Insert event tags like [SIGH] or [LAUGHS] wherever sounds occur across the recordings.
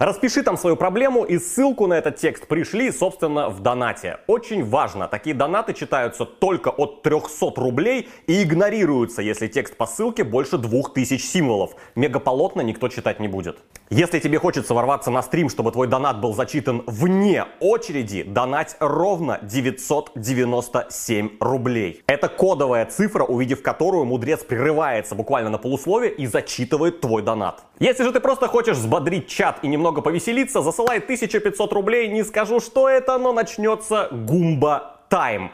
Распиши там свою проблему и ссылку на этот текст пришли, собственно, в донате. Очень важно, такие донаты читаются только от 300 рублей и игнорируются, если текст по ссылке больше 2000 символов. Мегаполотно никто читать не будет. Если тебе хочется ворваться на стрим, чтобы твой донат был зачитан вне очереди, донать ровно 997 рублей. Это кодовая цифра, увидев которую мудрец прерывается буквально на полусловие и зачитывает твой донат. Если же ты просто хочешь взбодрить чат и немного повеселиться, засылай 1500 рублей, не скажу, что это, но начнется гумба тайм.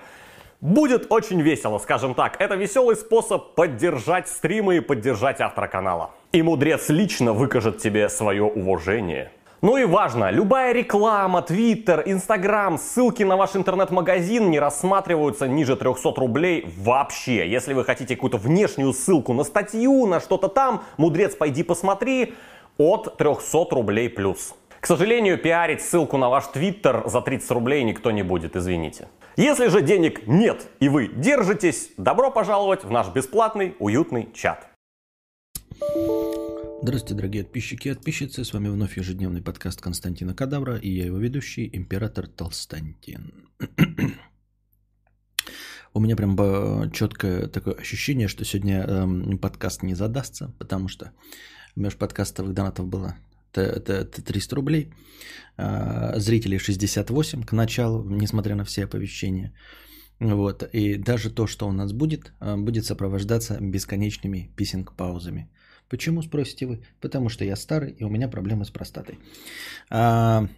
Будет очень весело, скажем так. Это веселый способ поддержать стримы и поддержать автора канала. И мудрец лично выкажет тебе свое уважение. Ну и важно, любая реклама, твиттер, инстаграм, ссылки на ваш интернет-магазин не рассматриваются ниже 300 рублей вообще. Если вы хотите какую-то внешнюю ссылку на статью, на что-то там, мудрец, пойди посмотри, от 300 рублей плюс. К сожалению, пиарить ссылку на ваш твиттер за 30 рублей никто не будет, извините. Если же денег нет и вы держитесь, добро пожаловать в наш бесплатный уютный чат. Здравствуйте, дорогие подписчики и подписчицы. С вами вновь ежедневный подкаст Константина Кадавра и я его ведущий, император Толстантин. У меня прям четкое такое ощущение, что сегодня э, подкаст не задастся, потому что меж подкастовых донатов было это 300 рублей. А, зрителей 68 к началу, несмотря на все оповещения. Вот. И даже то, что у нас будет, а, будет сопровождаться бесконечными писинг-паузами. Почему, спросите вы? Потому что я старый, и у меня проблемы с простатой. А,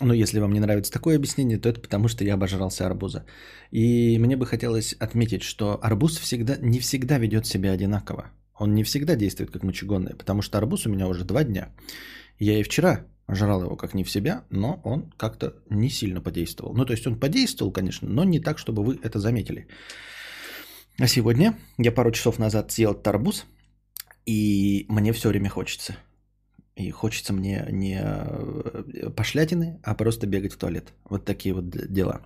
ну, если вам не нравится такое объяснение, то это потому, что я обожрался арбуза. И мне бы хотелось отметить, что арбуз всегда, не всегда ведет себя одинаково. Он не всегда действует как мочегонный, потому что арбуз у меня уже два дня. Я и вчера жрал его как не в себя, но он как-то не сильно подействовал. Ну, то есть он подействовал, конечно, но не так, чтобы вы это заметили. А сегодня я пару часов назад съел этот арбуз, и мне все время хочется. И хочется мне не э, пошлятины, а просто бегать в туалет. Вот такие вот дела.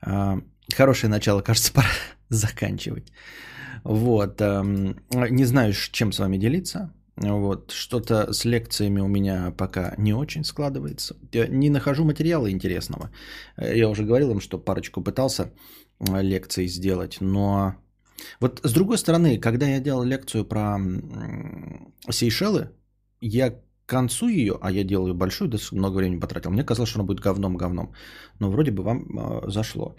А, хорошее начало, кажется, [LAUGHS] пора заканчивать. Вот. Эм, не знаю, чем с вами делиться. Вот. Что-то с лекциями у меня пока не очень складывается. Я не нахожу материала интересного. Я уже говорил им, что парочку пытался э, лекции сделать, но... Вот с другой стороны, когда я делал лекцию про Сейшелы, я к концу ее, а я делал ее большую, да много времени потратил, мне казалось, что она будет говном-говном. Но вроде бы вам э, зашло.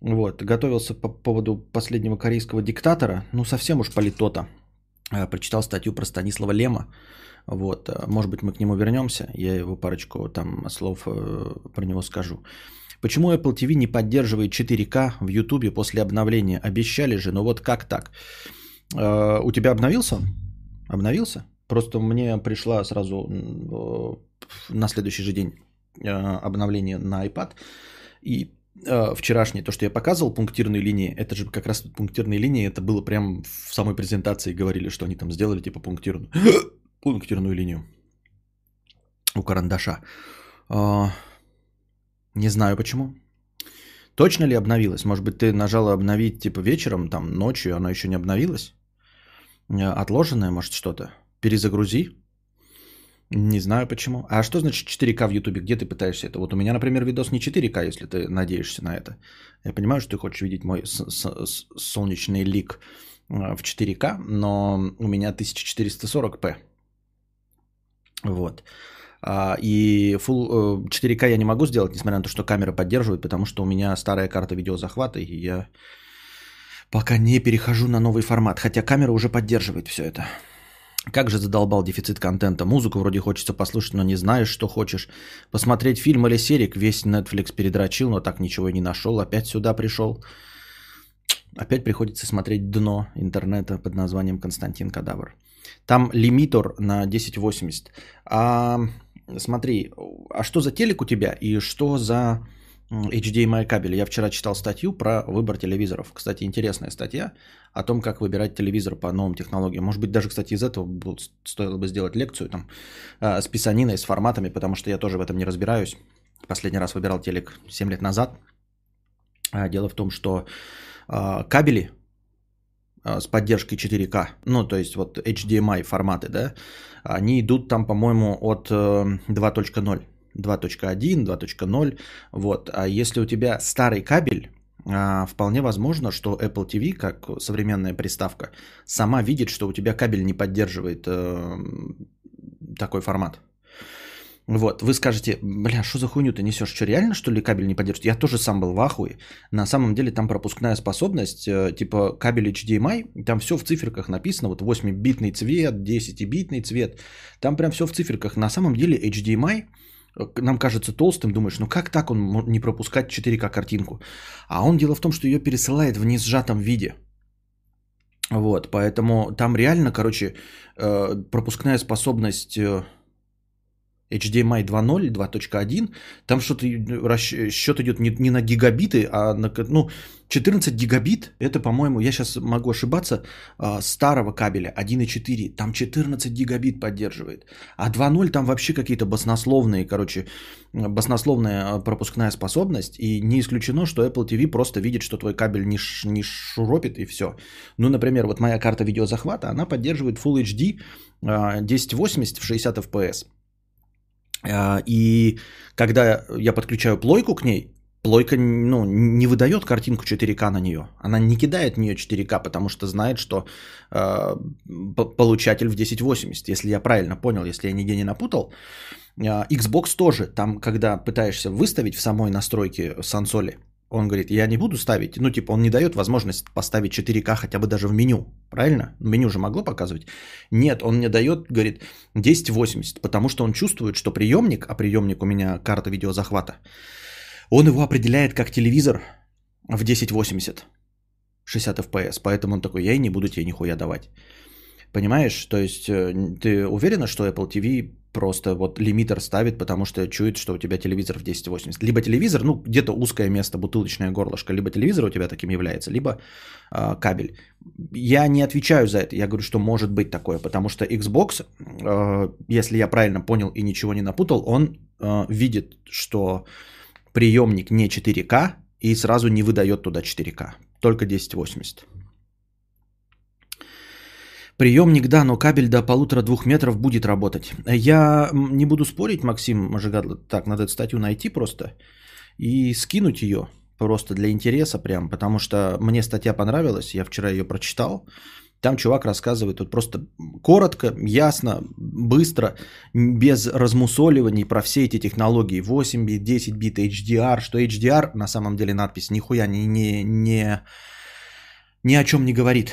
Вот, готовился по поводу последнего корейского диктатора, ну совсем уж политота. Э, прочитал статью про Станислава Лема. Вот, э, может быть, мы к нему вернемся. Я его парочку там слов э, про него скажу. Почему Apple TV не поддерживает 4К в YouTube после обновления? Обещали же, но вот как так? У тебя обновился? Обновился? Просто мне пришла сразу на следующий же день обновление на iPad. И э, вчерашнее, то, что я показывал, пунктирные линии, это же как раз пунктирные линии, это было прям в самой презентации, говорили, что они там сделали типа пунктирную, [CLEARS THROAT] пунктирную линию у карандаша. Не знаю почему. Точно ли обновилась? Может быть, ты нажала обновить типа вечером, там ночью, оно еще не обновилось? Э, отложенное, может, что-то? Перезагрузи. Не знаю почему. А что значит 4К в Ютубе? Где ты пытаешься это? Вот у меня, например, видос не 4К, если ты надеешься на это. Я понимаю, что ты хочешь видеть мой солнечный лик э, в 4К, но у меня 1440p. Вот. А, и Full 4К э, я не могу сделать, несмотря на то, что камера поддерживает, потому что у меня старая карта видеозахвата, и я пока не перехожу на новый формат. Хотя камера уже поддерживает все это. Как же задолбал дефицит контента. Музыку вроде хочется послушать, но не знаешь, что хочешь. Посмотреть фильм или серик. Весь Netflix передрочил, но так ничего и не нашел. Опять сюда пришел. Опять приходится смотреть дно интернета под названием Константин Кадавр. Там лимитор на 1080. А смотри, а что за телек у тебя и что за HDMI кабель. Я вчера читал статью про выбор телевизоров. Кстати, интересная статья о том, как выбирать телевизор по новым технологиям. Может быть, даже, кстати, из этого стоило бы сделать лекцию там, а, с писаниной, с форматами, потому что я тоже в этом не разбираюсь. Последний раз выбирал телек 7 лет назад. А, дело в том, что а, кабели с поддержкой 4К, ну, то есть вот HDMI форматы, да, они идут там, по-моему, от 2.0. Э, 2.1, 2.0. Вот. А если у тебя старый кабель, а, вполне возможно, что Apple TV, как современная приставка, сама видит, что у тебя кабель не поддерживает э, такой формат. Вот, вы скажете, бля, что за хуйню ты несешь? Что, реально, что ли, кабель не поддерживает? Я тоже сам был в ахуе. На самом деле там пропускная способность, э, типа кабель HDMI, там все в циферках написано, вот 8-битный цвет, 10-битный цвет, там прям все в циферках. На самом деле HDMI нам кажется толстым, думаешь, ну как так он не пропускать 4К картинку? А он дело в том, что ее пересылает в несжатом виде. Вот, поэтому там реально, короче, э, пропускная способность э, HDMI 2.0, 2.1, там что-то счет идет не, не на гигабиты, а на ну, 14 гигабит, это, по-моему, я сейчас могу ошибаться, а, старого кабеля 1.4, там 14 гигабит поддерживает, а 2.0 там вообще какие-то баснословные, короче, баснословная пропускная способность, и не исключено, что Apple TV просто видит, что твой кабель не, не шуропит и все. Ну, например, вот моя карта видеозахвата, она поддерживает Full HD 1080 в 60 FPS. А, и когда я подключаю плойку к ней, плойка ну, не выдает картинку 4К на нее. Она не кидает в нее 4К, потому что знает, что э, получатель в 1080. Если я правильно понял, если я нигде не напутал. Э, Xbox тоже, там, когда пытаешься выставить в самой настройке сансоли, он говорит, я не буду ставить, ну типа он не дает возможность поставить 4К хотя бы даже в меню, правильно? Меню же могло показывать? Нет, он мне дает, говорит, 1080, потому что он чувствует, что приемник, а приемник у меня карта видеозахвата, он его определяет как телевизор в 1080, 60 FPS, поэтому он такой, я и не буду тебе нихуя давать. Понимаешь? То есть э, ты уверена, что Apple TV просто вот лимитер ставит, потому что чует, что у тебя телевизор в 1080. Либо телевизор, ну где-то узкое место, бутылочное горлышко, либо телевизор у тебя таким является, либо э, кабель. Я не отвечаю за это, я говорю, что может быть такое, потому что Xbox, э, если я правильно понял и ничего не напутал, он э, видит, что приемник не 4К и сразу не выдает туда 4К, только 1080. Приемник, да, но кабель до полутора-двух метров будет работать. Я не буду спорить, Максим Жигадло. Так, надо эту статью найти просто и скинуть ее просто для интереса прям, потому что мне статья понравилась, я вчера ее прочитал. Там чувак рассказывает вот просто коротко, ясно, быстро, без размусоливаний про все эти технологии. 8 бит, 10 бит, HDR, что HDR на самом деле надпись нихуя не, не, не, ни о чем не говорит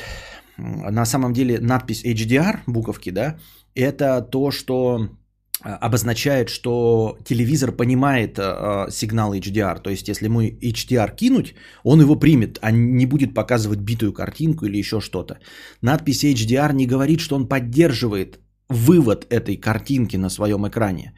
на самом деле надпись HDR, буковки, да, это то, что а, обозначает, что телевизор понимает э, сигнал HDR. То есть, если мы HDR кинуть, он его примет, а не будет показывать битую картинку или еще что-то. Надпись HDR не говорит, что он поддерживает вывод этой картинки на своем экране.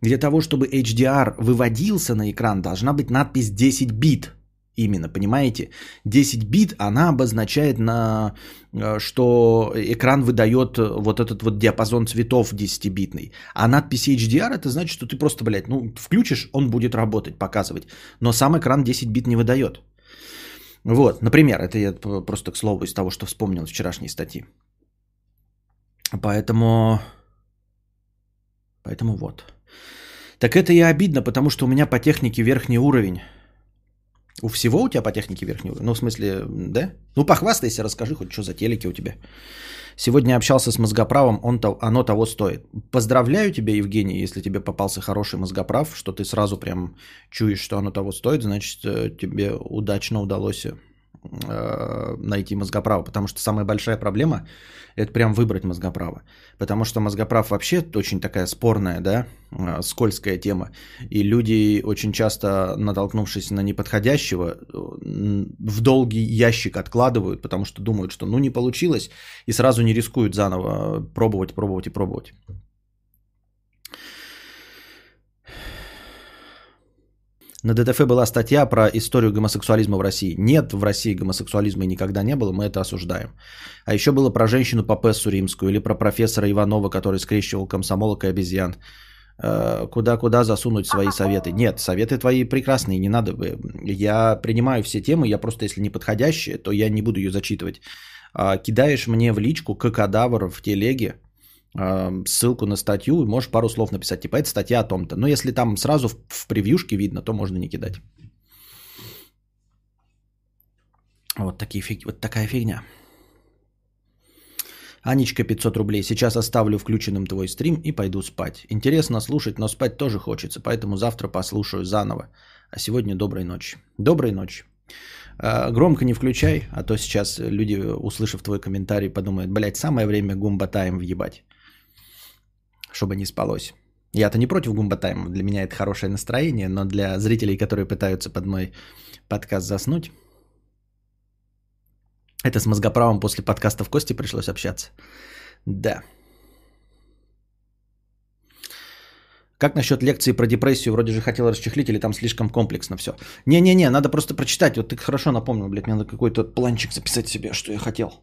Для того, чтобы HDR выводился на экран, должна быть надпись 10 бит. Именно, понимаете? 10 бит, она обозначает, на, э, что экран выдает э, вот этот вот диапазон цветов 10-битный. А надпись HDR, это значит, что ты просто, блядь, ну, включишь, он будет работать, показывать. Но сам экран 10 бит не выдает. Вот, например, это я просто к слову из того, что вспомнил вчерашней статьи. Поэтому, поэтому вот. Так это и обидно, потому что у меня по технике верхний уровень. У всего у тебя по технике верхний уровень? Ну, в смысле, да? Ну, похвастайся, расскажи хоть, что за телеки у тебя. Сегодня общался с мозгоправом, он, оно того стоит. Поздравляю тебя, Евгений, если тебе попался хороший мозгоправ, что ты сразу прям чуешь, что оно того стоит, значит, э, тебе удачно удалось э, найти мозгоправо, потому что самая большая проблема это прям выбрать мозгоправо. Потому что мозгоправ вообще очень такая спорная, да, а, скользкая тема. И люди очень часто, натолкнувшись на неподходящего, в долгий ящик откладывают, потому что думают, что ну не получилось, и сразу не рискуют заново пробовать, пробовать и пробовать. На ДТФ была статья про историю гомосексуализма в России. Нет, в России гомосексуализма никогда не было, мы это осуждаем. А еще было про женщину Папессу римскую или про профессора Иванова, который скрещивал комсомолок и обезьян. Э, куда-куда засунуть свои советы. Нет, советы твои прекрасные, не надо. Я принимаю все темы, я просто, если не подходящие, то я не буду ее зачитывать. А, кидаешь мне в личку кадавр в телеге, ссылку на статью, и можешь пару слов написать, типа, это статья о том-то. Но если там сразу в, в превьюшке видно, то можно не кидать. Вот, такие фиг... вот такая фигня. Анечка 500 рублей. Сейчас оставлю включенным твой стрим и пойду спать. Интересно слушать, но спать тоже хочется, поэтому завтра послушаю заново. А сегодня доброй ночи. Доброй ночи. А, громко не включай, а то сейчас люди, услышав твой комментарий, подумают, блядь, самое время гумбатаем въебать. Чтобы не спалось. Я-то не против гумбатайма, для меня это хорошее настроение, но для зрителей, которые пытаются под мой подкаст заснуть, это с мозгоправом после подкаста в Кости пришлось общаться. Да. Как насчет лекции про депрессию? Вроде же хотел расчехлить, или там слишком комплексно все? Не-не-не, надо просто прочитать. Вот ты хорошо напомнил, блядь, мне надо какой-то планчик записать себе, что я хотел.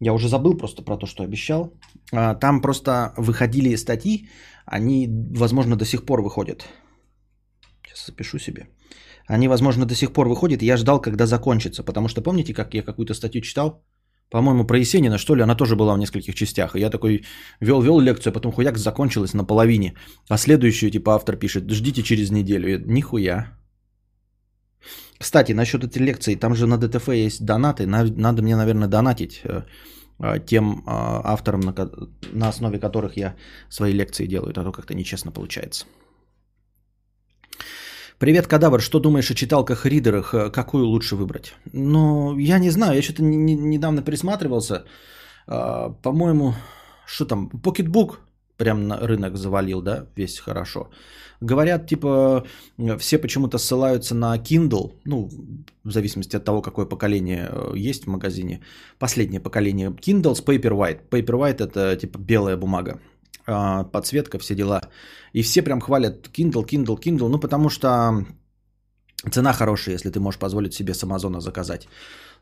Я уже забыл просто про то, что обещал. А, там просто выходили статьи, они, возможно, до сих пор выходят. Сейчас запишу себе. Они, возможно, до сих пор выходят. Я ждал, когда закончится. Потому что помните, как я какую-то статью читал? По-моему, про Есенина, что ли, она тоже была в нескольких частях. И я такой вел-вел лекцию, а потом хуяк закончилась на половине. А следующую, типа, автор пишет, ждите через неделю. И, Нихуя. Кстати, насчет этой лекции, там же на ДТФ есть донаты. Надо мне, наверное, донатить э, э, тем э, авторам, на, основе которых я свои лекции делаю. А то как-то нечестно получается. Привет, Кадавр, что думаешь о читалках-ридерах? Э, какую лучше выбрать? Ну, я не знаю, я что-то не, недавно присматривался. А, по-моему, что там, Pocketbook прям на рынок завалил, да, весь хорошо. Говорят, типа, все почему-то ссылаются на Kindle, ну, в зависимости от того, какое поколение э, есть в магазине. Последнее поколение Kindle с Paperwhite. Paperwhite это типа белая бумага. А, подсветка, все дела. И все прям хвалят Kindle, Kindle, Kindle, ну потому что цена хорошая, если ты можешь позволить себе с Амазона заказать.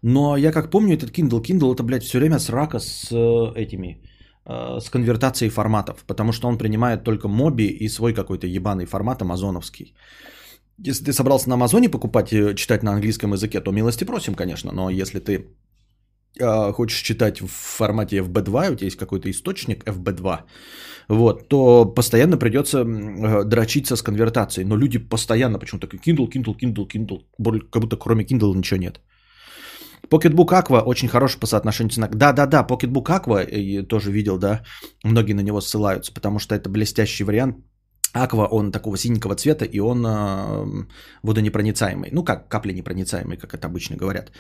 Но я как помню, этот Kindle, Kindle это, блядь, все время срака с э, этими, э, с конвертацией форматов, потому что он принимает только моби и свой какой-то ебаный формат амазоновский. Если ты собрался на Амазоне покупать и читать на английском языке, то милости просим, конечно, но если ты э, хочешь читать в формате FB2, у тебя есть какой-то источник FB2, вот, то постоянно придется э, дрочиться с конвертацией. Но люди постоянно почему-то Kindle, Kindle, Kindle, Kindle, как будто кроме Kindle ничего нет. Pocketbook Aqua очень хороший по соотношению цена. Да-да-да, Pocketbook Aqua, я тоже видел, да, многие на него ссылаются, потому что это блестящий вариант. Аква, он такого синенького цвета, и он э, водонепроницаемый. Ну, как капли непроницаемый, как это обычно говорят.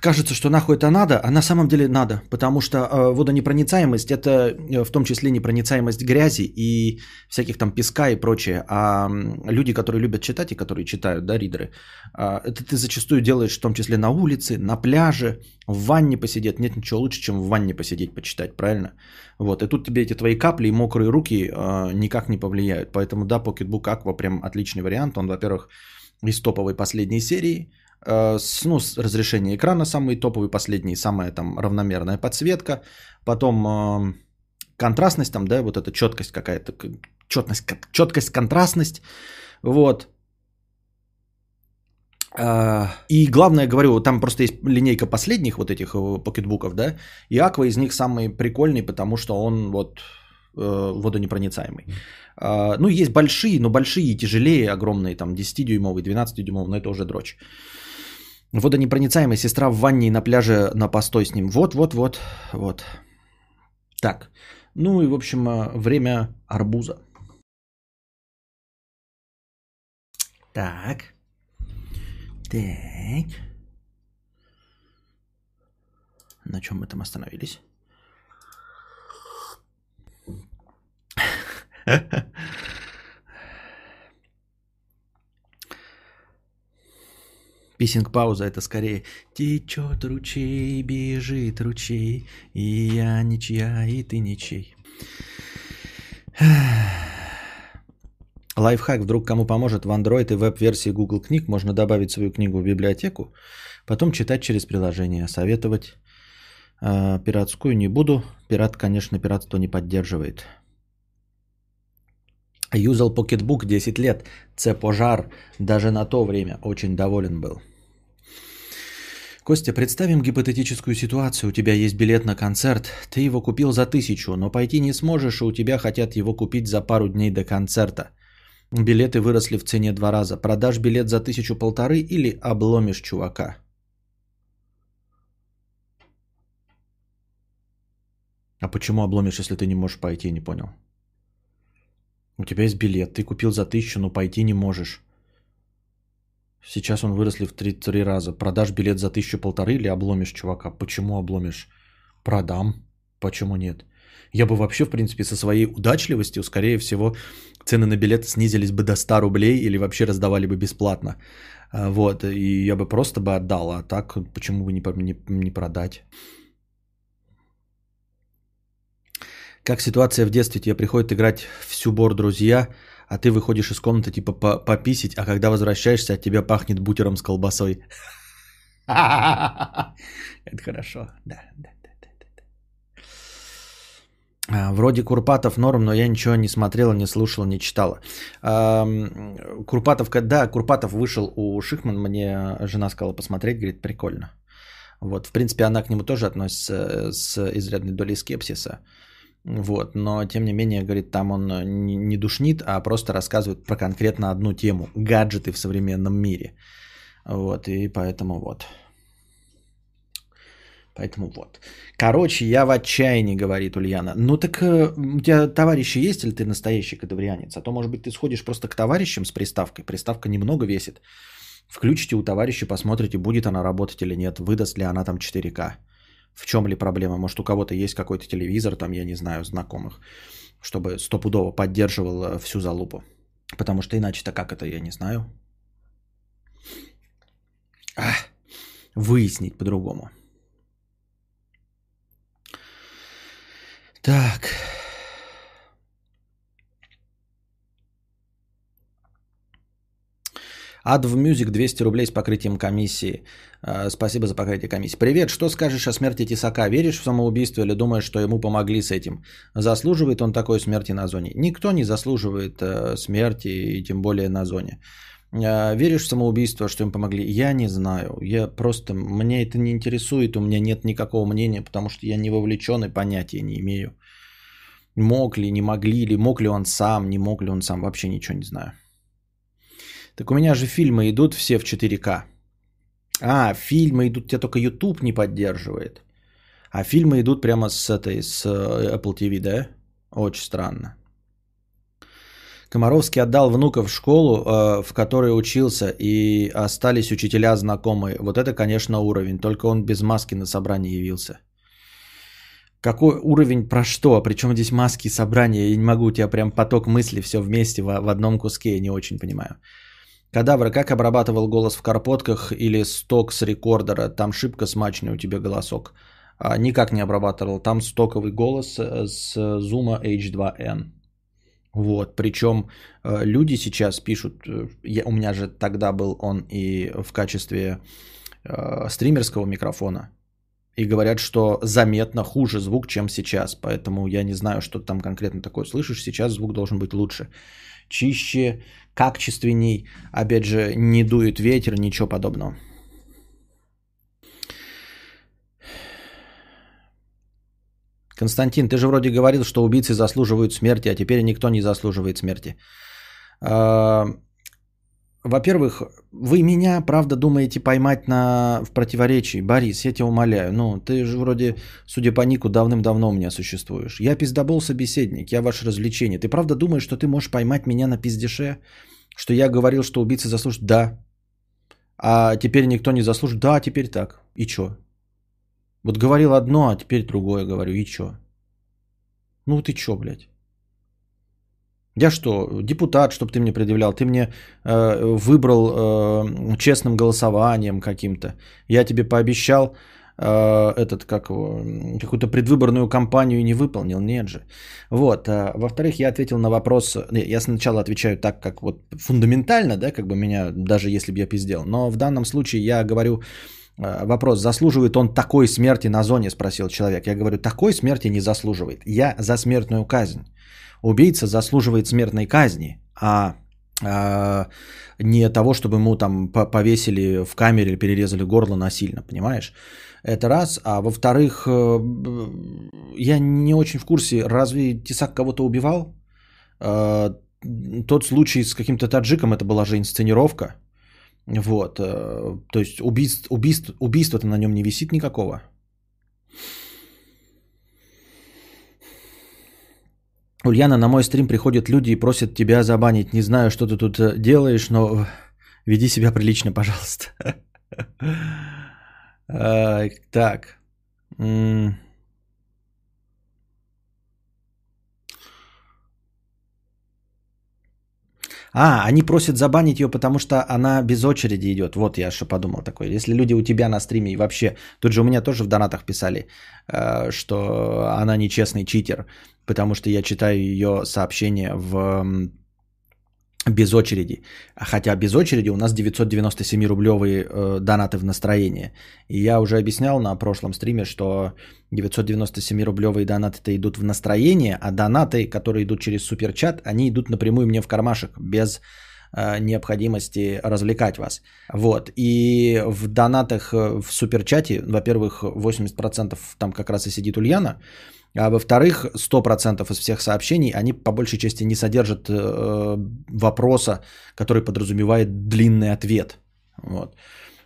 Кажется, что нахуй это надо, а на самом деле надо, потому что э, водонепроницаемость это э, в том числе непроницаемость грязи и всяких там песка и прочее. А люди, которые любят читать и которые читают, да, ридеры, э, это ты зачастую делаешь в том числе на улице, на пляже, в ванне посидеть. Нет ничего лучше, чем в ванне посидеть, почитать, правильно? Вот, и тут тебе эти твои капли и мокрые руки э, никак не повлияют. Поэтому да, Pocketbook Aqua прям отличный вариант. Он, во-первых, из топовой последней серии, с, ну, с разрешение экрана самый топовый, последний, самая там равномерная подсветка, потом э, контрастность там, да, вот эта четкость какая-то, четность, четкость, контрастность, вот. Э, и главное, говорю, там просто есть линейка последних вот этих э, покетбуков, да, и Аква из них самый прикольный, потому что он вот э, водонепроницаемый. Э, ну, есть большие, но большие и тяжелее, огромные, там 10-дюймовые, 12-дюймовые, но это уже дрочь. Водонепроницаемая сестра в ванне и на пляже на постой с ним. Вот, вот, вот, вот. Так. Ну и, в общем, э, время арбуза. Так. Так. На чем мы там остановились? [LAUGHS] [LAUGHS] Писинг-пауза это скорее «Течет ручей, бежит ручей, и я ничья, и ты ничей». Лайфхак вдруг кому поможет в Android и веб-версии Google книг. Можно добавить свою книгу в библиотеку, потом читать через приложение. Советовать э, пиратскую не буду. Пират, конечно, пиратство не поддерживает. Юзал Pocketbook 10 лет. Це пожар. Даже на то время очень доволен был. Костя, представим гипотетическую ситуацию. У тебя есть билет на концерт, ты его купил за тысячу, но пойти не сможешь, и у тебя хотят его купить за пару дней до концерта. Билеты выросли в цене два раза. Продашь билет за тысячу полторы или обломишь чувака? А почему обломишь, если ты не можешь пойти, не понял? У тебя есть билет, ты купил за тысячу, но пойти не можешь. Сейчас он выросли в три, три раза. Продашь билет за тысячу полторы или обломишь чувака? Почему обломишь? Продам. Почему нет? Я бы вообще, в принципе, со своей удачливостью, скорее всего, цены на билеты снизились бы до 100 рублей или вообще раздавали бы бесплатно. А, вот, и я бы просто бы отдал, а так почему бы не, не, не продать? Как ситуация в детстве, тебе приходит играть всю бор друзья, а ты выходишь из комнаты типа пописить, а когда возвращаешься, от тебя пахнет бутером с колбасой. [LAUGHS] Это хорошо, да, да. А, вроде Курпатов норм, но я ничего не смотрела, не слушала, не читала. Курпатов, да, Курпатов вышел у Шихман, мне жена сказала посмотреть, говорит, прикольно. Вот, в принципе, она к нему тоже относится с изрядной долей скепсиса. Вот, но тем не менее, говорит, там он не душнит, а просто рассказывает про конкретно одну тему. Гаджеты в современном мире. Вот, и поэтому вот. Поэтому вот. Короче, я в отчаянии, говорит Ульяна. Ну так э, у тебя товарищи есть или ты настоящий кадаврианец? А то, может быть, ты сходишь просто к товарищам с приставкой. Приставка немного весит. Включите у товарища, посмотрите, будет она работать или нет, выдаст ли она там 4К. В чем ли проблема? Может, у кого-то есть какой-то телевизор, там, я не знаю, знакомых, чтобы стопудово поддерживал э, всю залупу. Потому что иначе-то как это, я не знаю. А, выяснить по-другому. Так. Ад в Music 200 рублей с покрытием комиссии. А, спасибо за покрытие комиссии. Привет, что скажешь о смерти Тесака? Веришь в самоубийство или думаешь, что ему помогли с этим? Заслуживает он такой смерти на зоне? Никто не заслуживает э, смерти, и тем более на зоне. А, веришь в самоубийство, что им помогли? Я не знаю. Я просто, мне это не интересует, у меня нет никакого мнения, потому что я не вовлечен и понятия не имею. Мог ли, не могли ли, мог ли он сам, не мог ли он сам, вообще ничего не знаю. Так у меня же фильмы идут все в 4К. А, фильмы идут, тебя только YouTube не поддерживает. А фильмы идут прямо с этой, с э, Apple TV, да? Очень странно. Комаровский отдал внука в школу, э, в которой учился, и остались учителя знакомые. Вот это, конечно, уровень. Только он без маски на собрании явился. Какой уровень про что? Причем здесь маски собрания? Я не могу, у тебя прям поток мыслей все вместе в, в одном куске, я не очень понимаю. Кадавр, как обрабатывал голос в карпотках или сток с рекордера? Там шибко смачный у тебя голосок. А, никак не обрабатывал. Там стоковый голос э, с Zoom H2N. Вот, причем э, люди сейчас пишут, э, я, у меня же тогда был он и в качестве э, стримерского микрофона, и говорят, что заметно хуже звук, чем сейчас, поэтому я не знаю, что там конкретно такое слышишь, сейчас звук должен быть лучше, чище, качественней, опять же, не дует ветер, ничего подобного. Константин, ты же вроде говорил, что убийцы заслуживают смерти, а теперь никто не заслуживает смерти. Во-первых, вы меня, правда, думаете поймать на... в противоречии. Борис, я тебя умоляю. Ну, ты же вроде, судя по нику, давным-давно у меня существуешь. Я пиздобол собеседник, я ваше развлечение. Ты правда думаешь, что ты можешь поймать меня на пиздеше? Что я говорил, что убийцы заслуживают? Да. А теперь никто не заслуживает? Да, теперь так. И чё? Вот говорил одно, а теперь другое говорю. И чё? Ну ты чё, блядь? Я что, депутат, чтобы ты мне предъявлял? Ты мне э, выбрал э, честным голосованием каким-то. Я тебе пообещал э, этот, как какую-то предвыборную кампанию не выполнил, нет же. Вот. А, во-вторых, я ответил на вопрос, я сначала отвечаю так, как вот фундаментально, да, как бы меня, даже если бы я пиздел, но в данном случае я говорю, э, вопрос, заслуживает он такой смерти на зоне, спросил человек. Я говорю, такой смерти не заслуживает. Я за смертную казнь. Убийца заслуживает смертной казни, а а, не того, чтобы ему там повесили в камере перерезали горло насильно, понимаешь? Это раз. А во-вторых, э, я не очень в курсе, разве Тесак кого-то убивал? А, тот случай с каким-то таджиком, это была же инсценировка. Вот. Э, то есть убийств, убийств, убийства-то на нем не висит никакого. Ульяна, на мой стрим приходят люди и просят тебя забанить. Не знаю, что ты тут э, делаешь, но веди себя прилично, пожалуйста. [LAUGHS] Так. А, они просят забанить ее, потому что она без очереди идет. Вот я что подумал такое. Если люди у тебя на стриме и вообще... Тут же у меня тоже в донатах писали, э, что она нечестный читер, потому что я читаю ее сообщения в без очереди. Хотя без очереди у нас 997-рублевые э, донаты в настроение. И я уже объяснял на прошлом стриме, что 997-рублевые донаты-то идут в настроение, а донаты, которые идут через суперчат, они идут напрямую мне в кармашек, без э, необходимости развлекать вас. Вот. И в донатах э, в суперчате, во-первых, 80% там как раз и сидит Ульяна, а во-вторых, 100% из всех сообщений, они по большей части не содержат э, вопроса, который подразумевает длинный ответ. Вот.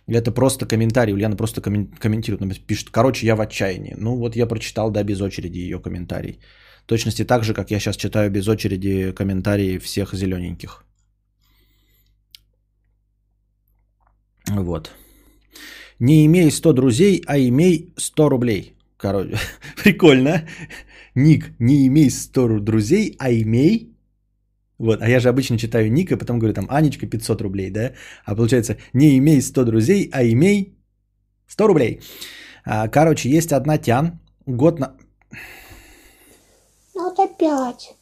Это просто комментарий. Ульяна просто комментирует, пишет, короче, я в отчаянии. Ну вот я прочитал, да, без очереди ее комментарий. В точности так же, как я сейчас читаю без очереди комментарии всех зелененьких. Вот. Не имей 100 друзей, а имей 100 рублей. Короче, [LAUGHS] прикольно. Ник, не имей 100 друзей, а имей... Вот, а я же обычно читаю ник, и потом говорю там Анечка 500 рублей, да? А получается, не имей 100 друзей, а имей 100 рублей. А, короче, есть одна тян, год на... Ну вот опять.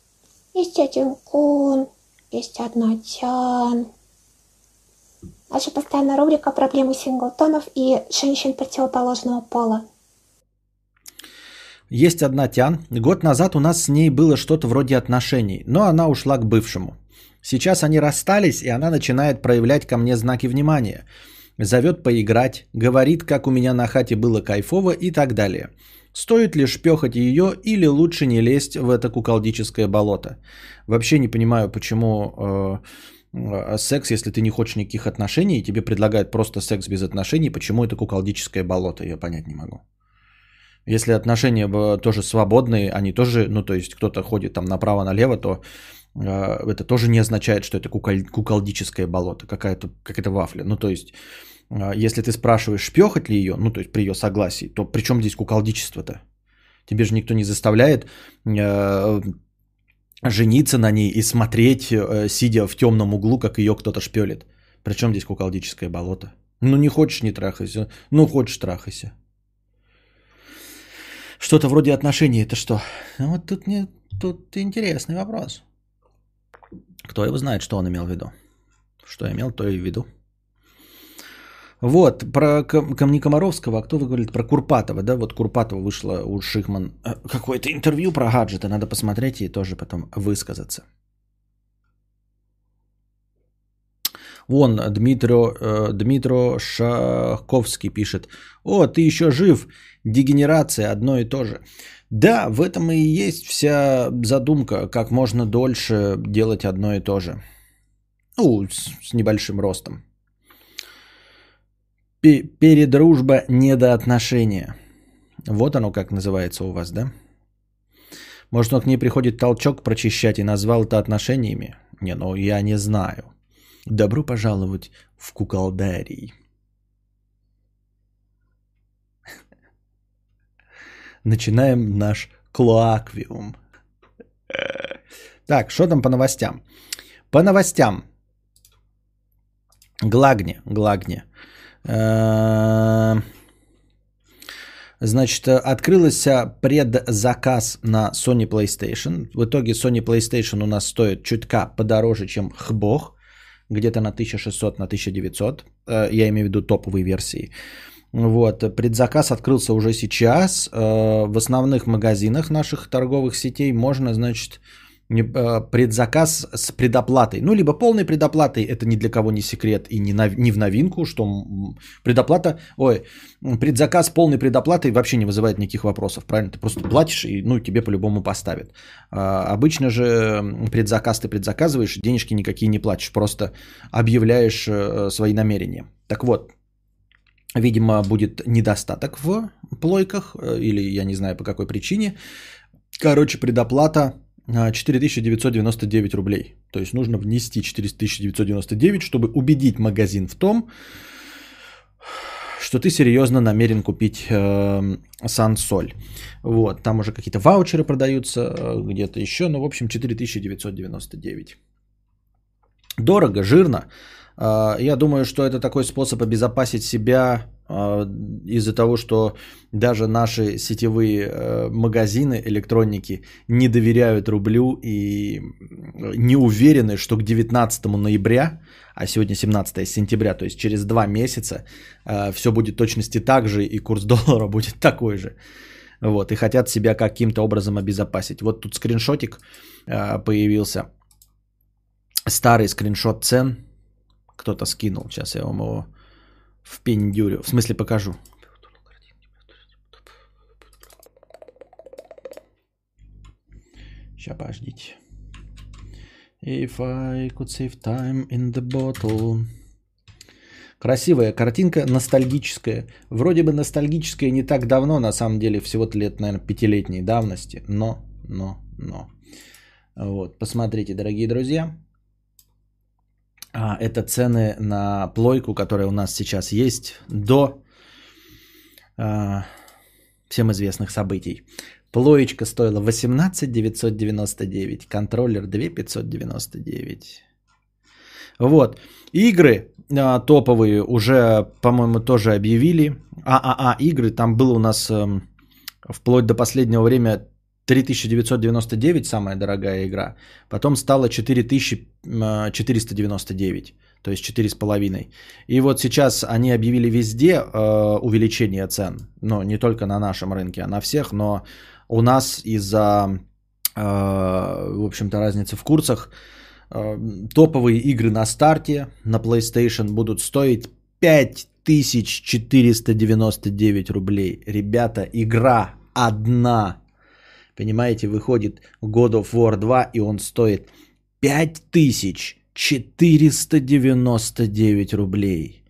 Есть один кун, есть одна тян. Наша постоянная рубрика «Проблемы синглтонов и женщин противоположного пола». Есть одна Тян. Год назад у нас с ней было что-то вроде отношений, но она ушла к бывшему. Сейчас они расстались, и она начинает проявлять ко мне знаки внимания. Зовет поиграть, говорит, как у меня на хате было кайфово и так далее. Стоит ли шпехать ее или лучше не лезть в это куколдическое болото? Вообще не понимаю, почему э, э, секс, если ты не хочешь никаких отношений, и тебе предлагают просто секс без отношений, почему это куколдическое болото, я понять не могу. Если отношения тоже свободные, они тоже, ну то есть кто-то ходит там направо-налево, то э, это тоже не означает, что это кукол- куколдическое болото, какая-то, какая-то вафля. Ну то есть, э, если ты спрашиваешь, шпехать ли ее, ну то есть при ее согласии, то при чем здесь куколдичество-то? Тебе же никто не заставляет э, жениться на ней и смотреть, э, сидя в темном углу, как ее кто-то шпелит. Причем здесь куколдическое болото? Ну не хочешь, не трахайся. Ну хочешь, трахайся. Что-то вроде отношений, это что? Ну, вот тут, не, тут интересный вопрос. Кто его знает, что он имел в виду? Что имел, то и в виду. Вот, про Камни Комаровского, а кто вы говорите? Про Курпатова, да? Вот Курпатова вышла у Шихман э, какое-то интервью про гаджеты, надо посмотреть и тоже потом высказаться. Вон Дмитро, э, Дмитро Шахковский пишет. О, ты еще жив. Дегенерация одно и то же. Да, в этом и есть вся задумка, как можно дольше делать одно и то же. Ну, с небольшим ростом. Передружба недоотношения. Вот оно как называется у вас, да? Может, он к ней приходит толчок прочищать и назвал это отношениями? Не, ну я не знаю. Добро пожаловать в куколдарий. Начинаем наш клоаквиум. Так, что там по новостям? По новостям. Глагни, Глагни. Значит, открылся предзаказ на Sony PlayStation. В итоге Sony PlayStation у нас стоит чутка подороже, чем хбог. Где-то на 1600, на 1900. Э, я имею в виду топовые версии. Вот, предзаказ открылся уже сейчас. Э, в основных магазинах наших торговых сетей можно, значит, предзаказ с предоплатой. Ну, либо полной предоплатой, это ни для кого не секрет и не, на, не в новинку, что предоплата, ой, предзаказ полной предоплатой вообще не вызывает никаких вопросов, правильно? Ты просто платишь и, ну, тебе по-любому поставят. А, обычно же предзаказ ты предзаказываешь, денежки никакие не платишь, просто объявляешь э, свои намерения. Так вот, видимо, будет недостаток в плойках, э, или я не знаю по какой причине. Короче, предоплата 4999 рублей. То есть нужно внести 4999, чтобы убедить магазин в том, что ты серьезно намерен купить э, сансоль. Вот, там уже какие-то ваучеры продаются, э, где-то еще, ну, в общем, 4999. Дорого, жирно. Э, я думаю, что это такой способ обезопасить себя а, из-за того, что даже наши сетевые э, магазины электроники не доверяют рублю и не уверены, что к 19 ноября, а сегодня 17 сентября, то есть через два месяца, э, все будет точности так же и курс [LAUGHS] доллара будет такой же. Вот, и хотят себя каким-то образом обезопасить. Вот тут скриншотик э, появился. Старый скриншот цен. Кто-то скинул. Сейчас я вам его в пендюрю. В смысле покажу. Сейчас подождите. If I could save time in the bottle. Красивая картинка, ностальгическая. Вроде бы ностальгическая не так давно, на самом деле всего-то лет, наверное, пятилетней давности. Но, но, но. Вот, посмотрите, дорогие друзья. А, это цены на плойку, которая у нас сейчас есть до а, всем известных событий. Плоечка стоила 18 999, контроллер 2 599. Вот. Игры а, топовые уже, по-моему, тоже объявили. ААА игры, там было у нас э, вплоть до последнего времени 3999 самая дорогая игра, потом стала 4499, то есть 4,5. И вот сейчас они объявили везде э, увеличение цен, но не только на нашем рынке, а на всех, но у нас из-за, э, в общем-то, разницы в курсах, э, топовые игры на старте на PlayStation будут стоить 5499 рублей. Ребята, игра одна Понимаете, выходит God of War 2, и он стоит 5499 рублей.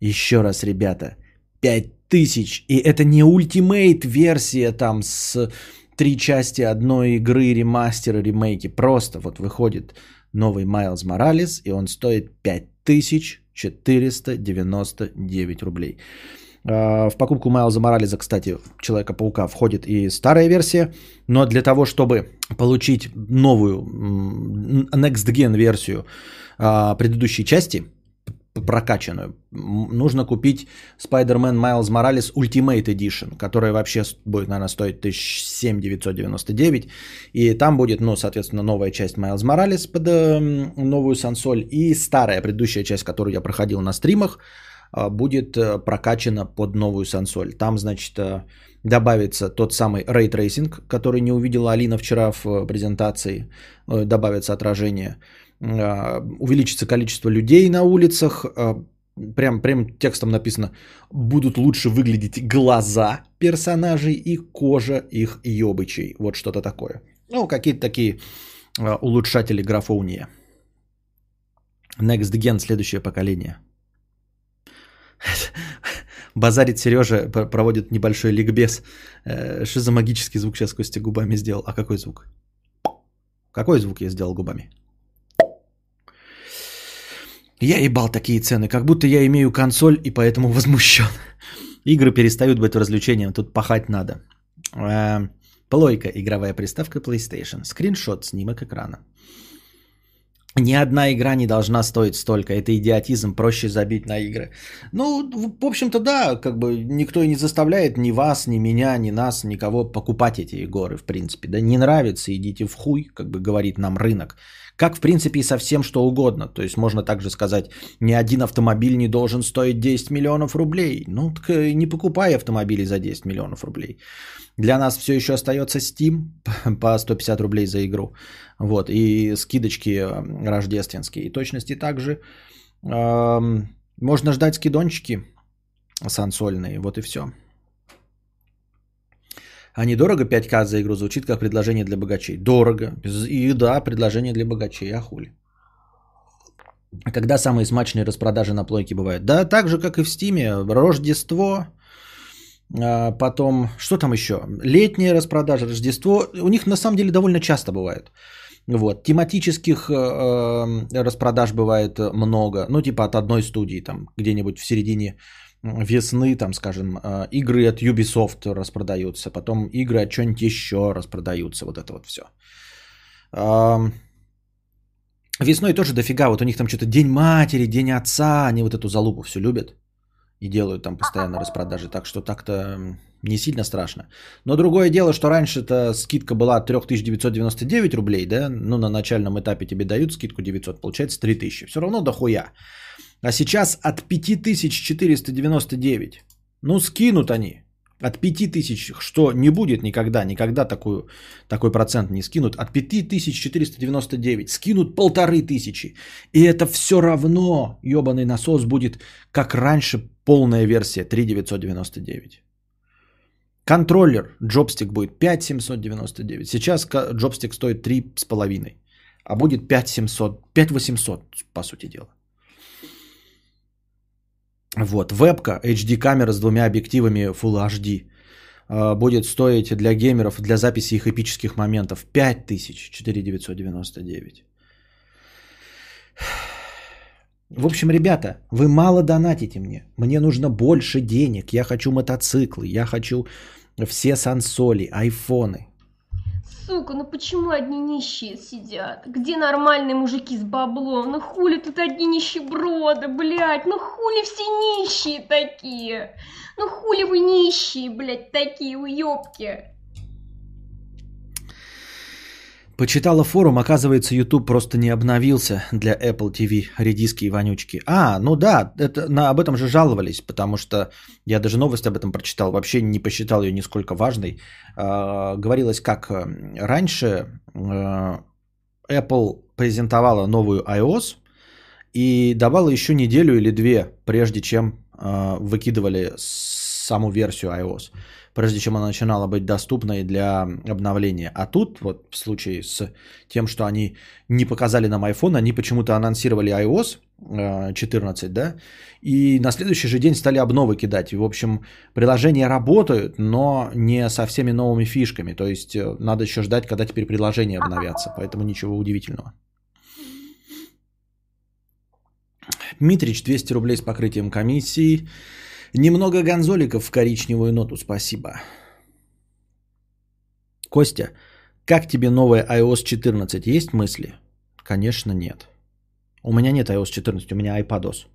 Еще раз, ребята, 5000. И это не ультимейт версия там с три части одной игры, ремастера, ремейки. Просто вот выходит новый Майлз Моралес, и он стоит 5499 рублей. А, в покупку Майлза Морализа, кстати, Человека-паука входит и старая версия, но для того, чтобы получить новую Next Gen версию а, предыдущей части, прокачанную, нужно купить Spider-Man Miles Morales Ultimate Edition, которая вообще будет, наверное, стоить 7999, и там будет, ну, соответственно, новая часть Miles Morales под э, новую сансоль и старая предыдущая часть, которую я проходил на стримах, будет э, прокачана под новую сансоль. Там, значит, э, добавится тот самый Ray Tracing, который не увидела Алина вчера в э, презентации, добавится отражение. А, увеличится количество людей на улицах, а, прям, прям текстом написано, будут лучше выглядеть глаза персонажей и кожа их ёбычей. Вот что-то такое. Ну, какие-то такие улучшатели графоуния. Next Gen, следующее поколение. [LAUGHS] Базарит Сережа, проводит небольшой ликбез. Э, что за магический звук сейчас Костя губами сделал? А какой звук? Какой звук я сделал губами? Я ебал такие цены, как будто я имею консоль и поэтому возмущен. [LAUGHS] Игры перестают быть развлечением, тут пахать надо. Э, плойка, игровая приставка PlayStation. Скриншот, снимок экрана. Ни одна игра не должна стоить столько. Это идиотизм, проще забить на игры. Ну, в общем-то, да, как бы никто и не заставляет ни вас, ни меня, ни нас, никого покупать эти игры, в принципе. Да не нравится, идите в хуй, как бы говорит нам рынок. Как, в принципе, и со всем что угодно. То есть можно также сказать, ни один автомобиль не должен стоить 10 миллионов рублей. Ну, так не покупай автомобили за 10 миллионов рублей. Для нас все еще остается Steam [LAUGHS] по 150 рублей за игру. Вот, и скидочки э, рождественские. И точности также э, можно ждать скидончики сансольные. Вот и все. А недорого 5к за игру звучит как предложение для богачей. Дорого. И да, предложение для богачей. А хули? А когда самые смачные распродажи на плойке бывают? Да, так же, как и в Стиме. Рождество, а потом, что там еще? Летняя распродажа, Рождество. У них на самом деле довольно часто бывает. Вот. Тематических э, э, распродаж бывает много. Ну, типа от одной студии, там, где-нибудь в середине весны, там, скажем, э, игры от Ubisoft распродаются, потом игры от что-нибудь еще распродаются, вот это вот все. Весной тоже дофига, вот у них там что-то День матери, День отца, они вот эту залупу все любят и делают там постоянно распродажи, так что так-то не сильно страшно. Но другое дело, что раньше-то скидка была 3999 рублей, да, ну на начальном этапе тебе дают скидку 900, получается 3000, все равно дохуя. А сейчас от 5499, ну скинут они, от 5000, что не будет никогда, никогда такую, такой процент не скинут. От 5499 скинут полторы тысячи. И это все равно, ебаный насос, будет как раньше полная версия 3999. Контроллер джобстик будет 5799. Сейчас джобстик стоит 3,5. А будет 5700, 5800 по сути дела. Вот, вебка, HD камера с двумя объективами Full HD а, будет стоить для геймеров, для записи их эпических моментов 5499. В общем, ребята, вы мало донатите мне. Мне нужно больше денег. Я хочу мотоциклы, я хочу все сансоли, айфоны. Сука, ну почему одни нищие сидят? Где нормальные мужики с баблом? Ну хули тут одни нищеброды, блядь? Ну хули все нищие такие? Ну хули вы нищие, блядь, такие уёбки? Почитала форум, оказывается, YouTube просто не обновился для Apple TV, редиски и вонючки. А, ну да, это, на, об этом же жаловались, потому что я даже новость об этом прочитал, вообще не посчитал ее нисколько важной. Э, говорилось, как э, раньше э, Apple презентовала новую iOS и давала еще неделю или две, прежде чем э, выкидывали саму версию iOS прежде чем она начинала быть доступной для обновления. А тут, вот в случае с тем, что они не показали нам iPhone, они почему-то анонсировали iOS 14, э, да, и на следующий же день стали обновы кидать. В общем, приложения работают, но не со всеми новыми фишками. То есть э, надо еще ждать, когда теперь приложения обновятся. Поэтому ничего удивительного. Митрич 200 рублей с покрытием комиссии. Немного гонзоликов в коричневую ноту, спасибо. Костя, как тебе новая iOS 14? Есть мысли? Конечно, нет. У меня нет iOS 14, у меня iPadOS.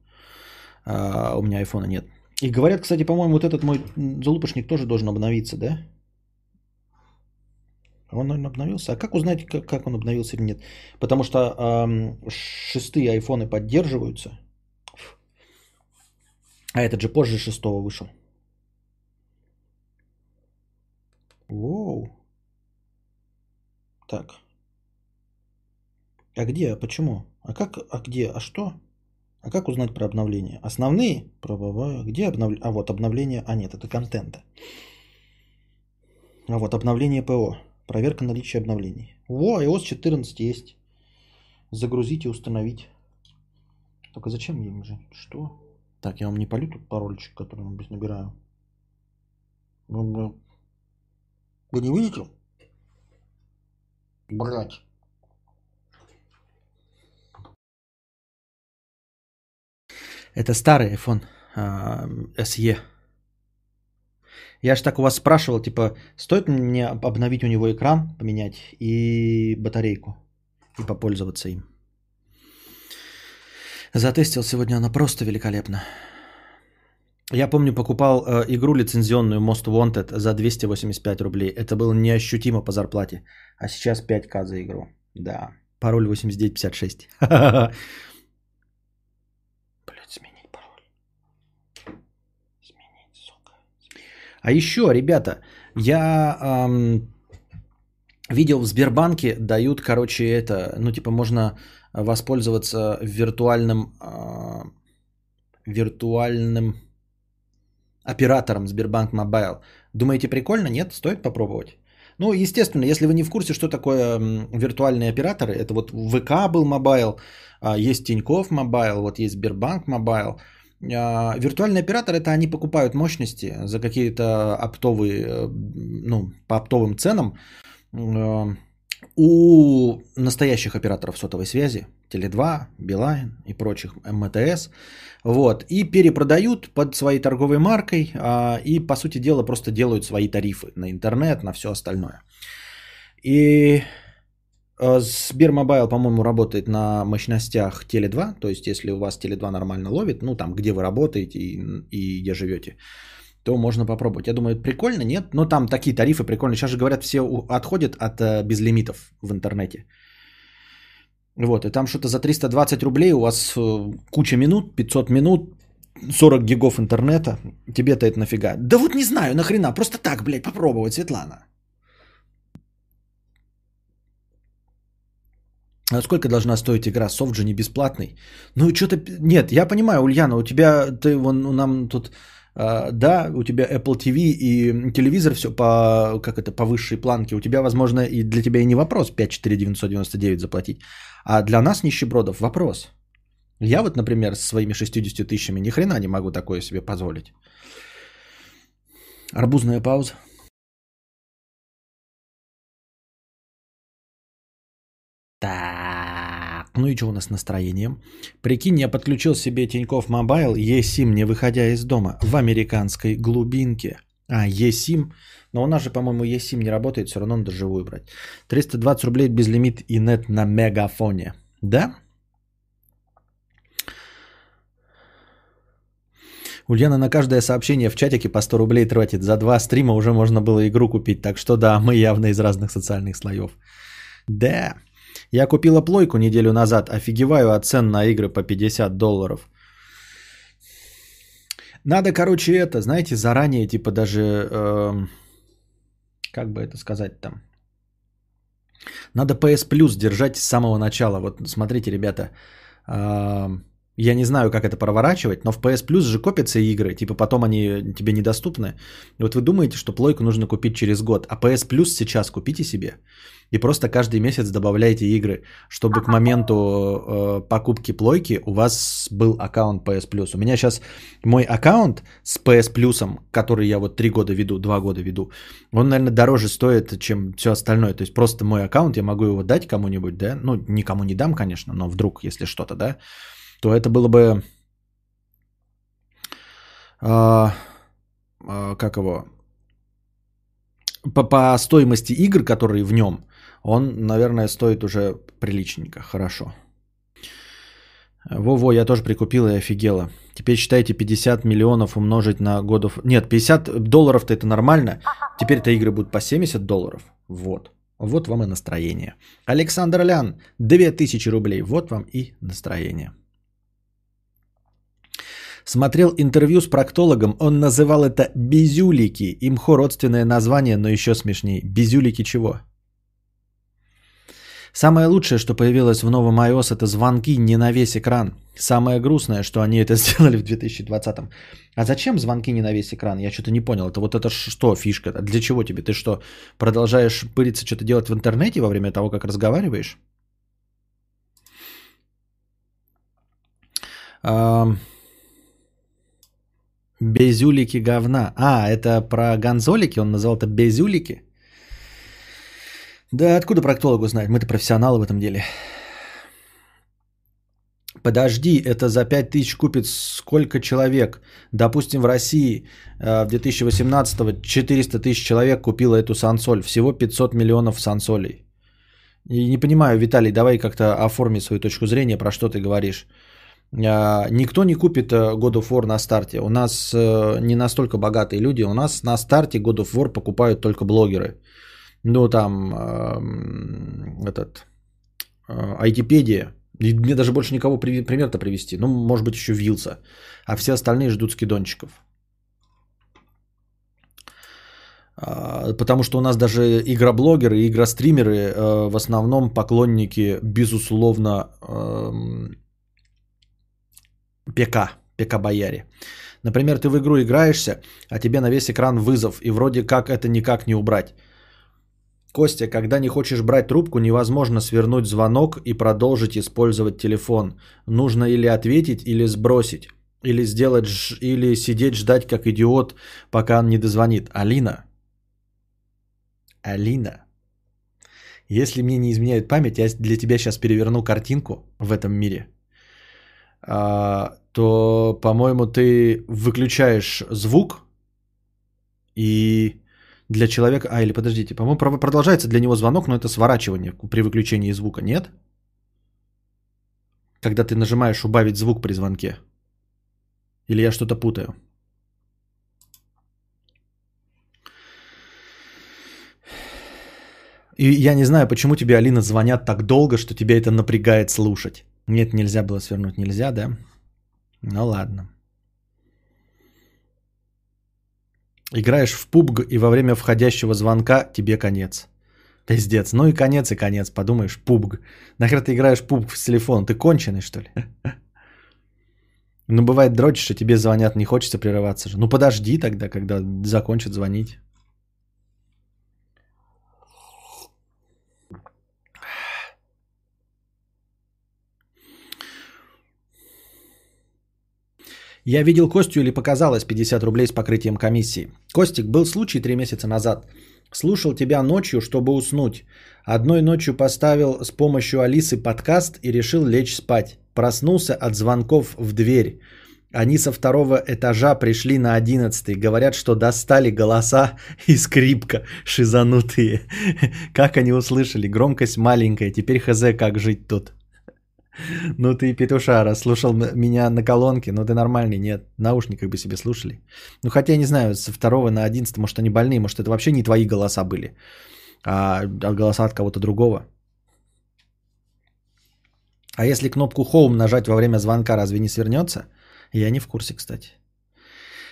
А, у меня iPhone нет. И говорят, кстати, по-моему, вот этот мой залупошник тоже должен обновиться, да? Он, наверное, обновился. А как узнать, как он обновился или нет? Потому что эм, шестые айфоны поддерживаются. А этот же позже шестого вышел. Воу. Так. А где? А почему? А как? А где? А что? А как узнать про обновление? Основные? Правовая. Где обновление? А вот обновление. А нет, это контента. А вот обновление ПО. Проверка наличия обновлений. Во, iOS 14 есть. Загрузить и установить. Только зачем мне же? Что? Так, я вам не полю тут парольчик, который я без набираю. Вы не видите? Блять. Это старый iPhone а, SE. Я же так у вас спрашивал, типа, стоит мне обновить у него экран, поменять и батарейку, и попользоваться им. Затестил сегодня, она просто великолепна. Я помню, покупал э, игру лицензионную Most Wanted за 285 рублей. Это было неощутимо по зарплате. А сейчас 5к за игру. Да. Пароль 8956. [LAUGHS] Блять, сменить пароль. Сменить, сука. А еще, ребята, я эм, видел в Сбербанке дают, короче, это, ну, типа, можно воспользоваться виртуальным, э, виртуальным оператором Сбербанк Мобайл. Думаете, прикольно? Нет? Стоит попробовать? Ну, естественно, если вы не в курсе, что такое виртуальные операторы, это вот VK был Mobile, а, есть Тинькофф Мобайл, вот есть Сбербанк Мобайл. А, виртуальные операторы это они покупают мощности за какие-то оптовые, э, ну, по оптовым ценам у настоящих операторов сотовой связи, Tele2, Билайн и прочих, МТС, вот, и перепродают под своей торговой маркой, а, и, по сути дела, просто делают свои тарифы на интернет, на все остальное. И а, Сбермобайл, по-моему, работает на мощностях Tele2, то есть если у вас Tele2 нормально ловит, ну там, где вы работаете и, и где живете, то можно попробовать. Я думаю, прикольно, нет? Но там такие тарифы прикольные. Сейчас же говорят, все отходят от э, безлимитов в интернете. Вот, и там что-то за 320 рублей у вас э, куча минут, 500 минут, 40 гигов интернета. Тебе-то это нафига? Да вот не знаю, нахрена, просто так, блядь, попробовать, Светлана. А сколько должна стоить игра? Софт же не бесплатный. Ну, что-то... Нет, я понимаю, Ульяна, у тебя... Ты вон нам тут... Uh, да, у тебя Apple TV и телевизор все по, как это, по высшей планке. У тебя, возможно, и для тебя и не вопрос 5 4 999 заплатить. А для нас, нищебродов, вопрос. Я вот, например, со своими 60 тысячами ни хрена не могу такое себе позволить. Арбузная пауза. Так, ну и что у нас с настроением? Прикинь, я подключил себе Тинькофф Мобайл eSIM, не выходя из дома, в американской глубинке. А, eSIM, но у нас же, по-моему, eSIM не работает, все равно надо живую брать. 320 рублей без лимит и нет на мегафоне. Да? Ульяна на каждое сообщение в чатике по 100 рублей тратит. За два стрима уже можно было игру купить. Так что да, мы явно из разных социальных слоев. Да. Я купила плойку неделю назад. Офигеваю от цен на игры по 50 долларов. Надо, короче, это, знаете, заранее, типа даже, э, как бы это сказать там, надо PS Plus держать с самого начала. Вот смотрите, ребята, э, я не знаю, как это проворачивать, но в PS Plus же копятся игры, типа потом они тебе недоступны. И вот вы думаете, что плойку нужно купить через год, а PS Plus сейчас купите себе и просто каждый месяц добавляйте игры, чтобы к моменту э, покупки плойки у вас был аккаунт PS Plus. У меня сейчас мой аккаунт с PS Plus, который я вот три года веду, два года веду, он, наверное, дороже стоит, чем все остальное. То есть просто мой аккаунт, я могу его дать кому-нибудь, да, ну, никому не дам, конечно, но вдруг, если что-то, да, то это было бы, э, э, как его, по, по стоимости игр, которые в нем, он, наверное, стоит уже приличненько, хорошо. Во-во, я тоже прикупила и офигела. Теперь считайте 50 миллионов умножить на годов... Нет, 50 долларов-то это нормально. Теперь-то игры будут по 70 долларов. Вот. Вот вам и настроение. Александр Лян, 2000 рублей. Вот вам и настроение. Смотрел интервью с проктологом, он называл это безюлики. Имхо родственное название, но еще смешнее. Безюлики чего? Самое лучшее, что появилось в новом iOS, это звонки не на весь экран. Самое грустное, что они это [LAUGHS] сделали в 2020. А зачем звонки не на весь экран? Я что-то не понял. Это вот это что фишка? Для чего тебе? Ты что, продолжаешь пыриться, что-то делать в интернете во время того, как разговариваешь? Безюлики говна. А, это про гонзолики, он назвал это безюлики. Да откуда проктологу знать? Мы-то профессионалы в этом деле. Подожди, это за 5000 купит сколько человек? Допустим, в России э, в 2018 400 тысяч человек купило эту сансоль. Всего 500 миллионов сансолей. И не понимаю, Виталий, давай как-то оформи свою точку зрения, про что ты говоришь. А, никто не купит э, God of War на старте. У нас э, не настолько богатые люди. У нас на старте God of War покупают только блогеры. Ну, там, эм, этот, айтипедия. И мне даже больше никого пример-то привести. Ну, может быть, еще Вилса. А все остальные ждут скидончиков. А, потому что у нас даже игроблогеры игростримеры э, в основном поклонники, безусловно, эм, ПК, ПК-бояре. Например, ты в игру играешься, а тебе на весь экран вызов, и вроде как это никак не убрать. Костя, когда не хочешь брать трубку, невозможно свернуть звонок и продолжить использовать телефон. Нужно или ответить, или сбросить. Или сделать, или сидеть ждать как идиот, пока он не дозвонит. Алина. Алина. Если мне не изменяет память, я для тебя сейчас переверну картинку в этом мире. А, то, по-моему, ты выключаешь звук и для человека... А, или подождите, по-моему, продолжается для него звонок, но это сворачивание при выключении звука, нет? Когда ты нажимаешь убавить звук при звонке. Или я что-то путаю? И я не знаю, почему тебе, Алина, звонят так долго, что тебя это напрягает слушать. Нет, нельзя было свернуть. Нельзя, да? Ну ладно. Играешь в PUBG, и во время входящего звонка тебе конец. Пиздец. Ну и конец, и конец. Подумаешь, PUBG. Нахер ты играешь PUBG с телефона? Ты конченый, что ли? Ну, бывает дрочишь, а тебе звонят, не хочется прерываться же. Ну, подожди тогда, когда закончат звонить. Я видел Костю или показалось 50 рублей с покрытием комиссии. Костик, был случай 3 месяца назад. Слушал тебя ночью, чтобы уснуть. Одной ночью поставил с помощью Алисы подкаст и решил лечь спать. Проснулся от звонков в дверь. Они со второго этажа пришли на одиннадцатый. Говорят, что достали голоса и скрипка шизанутые. [LAUGHS] Как они услышали? Громкость маленькая. Теперь хз, как жить тут. [LAUGHS] Ну ты, петушара, слушал меня на колонке, но ты нормальный, нет, наушниках бы себе слушали. Ну хотя я не знаю, со второго на одиннадцатый, может они больные, может это вообще не твои голоса были, а, а голоса от кого-то другого. А если кнопку Home нажать во время звонка, разве не свернется? Я не в курсе, кстати.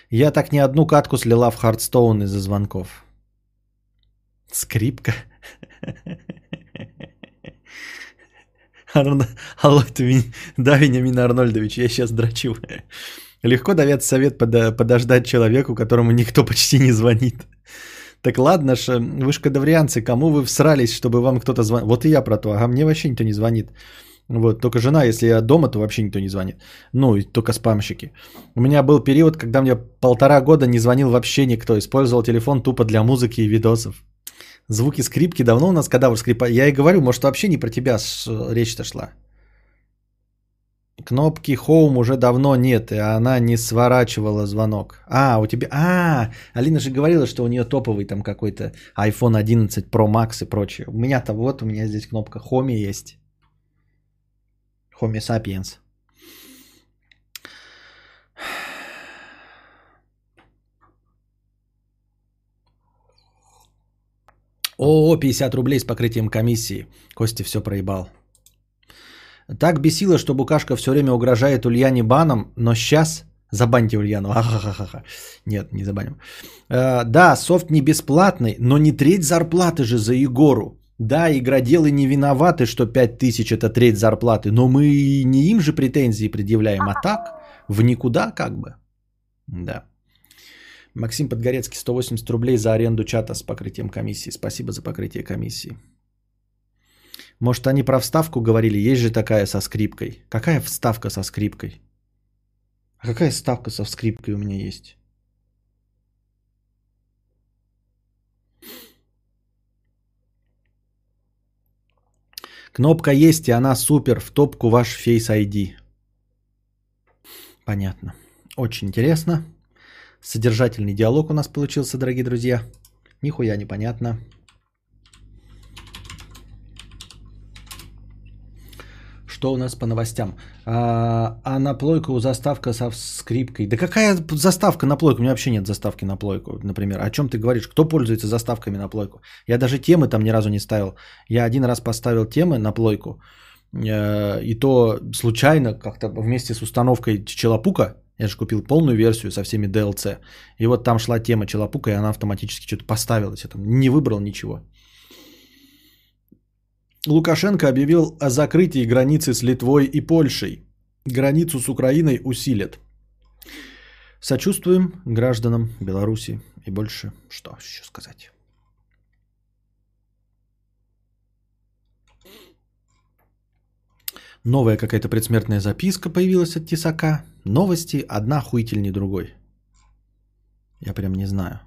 Я так не одну катку слила в Хардстоун из-за звонков. Скрипка. [LAUGHS] Алло, ты да, Вениамин Арнольдович, я сейчас драчу. Легко давать совет подождать человеку, которому никто почти не звонит. Так ладно ж, вы ж кадаврианцы, кому вы всрались, чтобы вам кто-то звонил? Вот и я про то, а мне вообще никто не звонит. Вот, только жена, если я дома, то вообще никто не звонит. Ну, и только спамщики. У меня был период, когда мне полтора года не звонил вообще никто. Использовал телефон тупо для музыки и видосов. Звуки скрипки давно у нас кадавр скрипа. Я и говорю, может вообще не про тебя речь-то шла. Кнопки Home уже давно нет, и она не сворачивала звонок. А, у тебя... А, Алина же говорила, что у нее топовый там какой-то iPhone 11 Pro Max и прочее. У меня-то вот, у меня здесь кнопка Home есть. Homo sapiens. О, 50 рублей с покрытием комиссии. Костя все проебал. Так бесило, что Букашка все время угрожает Ульяне баном, но сейчас... Забаньте Ульяну. Ахахаха. Нет, не забаним. Э, да, софт не бесплатный, но не треть зарплаты же за Егору. Да, игроделы не виноваты, что 5000 это треть зарплаты, но мы не им же претензии предъявляем, а так, в никуда как бы. Да. Максим Подгорецкий, 180 рублей за аренду чата с покрытием комиссии. Спасибо за покрытие комиссии. Может, они про вставку говорили? Есть же такая со скрипкой. Какая вставка со скрипкой? А какая вставка со скрипкой у меня есть? Кнопка есть, и она супер. В топку ваш Face ID. Понятно. Очень интересно. Содержательный диалог у нас получился, дорогие друзья. Нихуя непонятно. Что у нас по новостям? А, а на плойку заставка со скрипкой. Да какая заставка на плойку? У меня вообще нет заставки на плойку, например. О чем ты говоришь? Кто пользуется заставками на плойку? Я даже темы там ни разу не ставил. Я один раз поставил темы на плойку. Э, и то случайно, как-то вместе с установкой Челопука. Я же купил полную версию со всеми DLC. И вот там шла тема Челопука, и она автоматически что-то поставилась. Я там не выбрал ничего. Лукашенко объявил о закрытии границы с Литвой и Польшей. Границу с Украиной усилят. Сочувствуем гражданам Беларуси. И больше что еще сказать? Новая какая-то предсмертная записка появилась от Тесака. Новости одна хуительней другой. Я прям не знаю.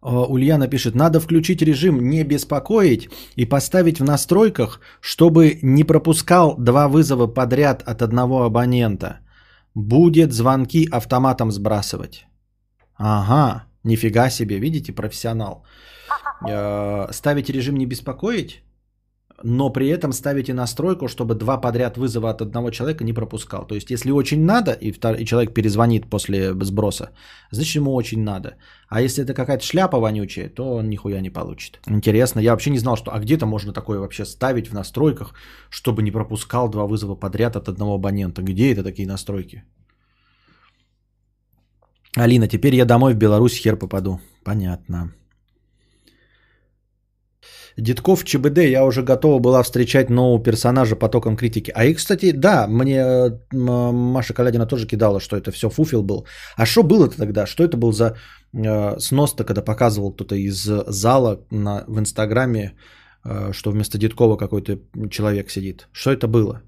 Ульяна пишет, надо включить режим не беспокоить и поставить в настройках, чтобы не пропускал два вызова подряд от одного абонента. Будет звонки автоматом сбрасывать. Ага, нифига себе, видите, профессионал. Э, ставить режим не беспокоить, но при этом ставите настройку, чтобы два подряд вызова от одного человека не пропускал. То есть, если очень надо, и, втор... и человек перезвонит после сброса, значит, ему очень надо. А если это какая-то шляпа вонючая, то он нихуя не получит. Интересно, я вообще не знал, что... А где-то можно такое вообще ставить в настройках, чтобы не пропускал два вызова подряд от одного абонента. Где это такие настройки? Алина, теперь я домой в Беларусь хер попаду. Понятно. Дедков ЧБД, я уже готова была встречать нового персонажа потоком критики. А и, кстати, да, мне Маша Калядина тоже кидала, что это все фуфел был. А что было-то тогда? Что это был за э, снос-то, когда показывал кто-то из зала на, в Инстаграме, э, что вместо Дедкова какой-то человек сидит? Что это было?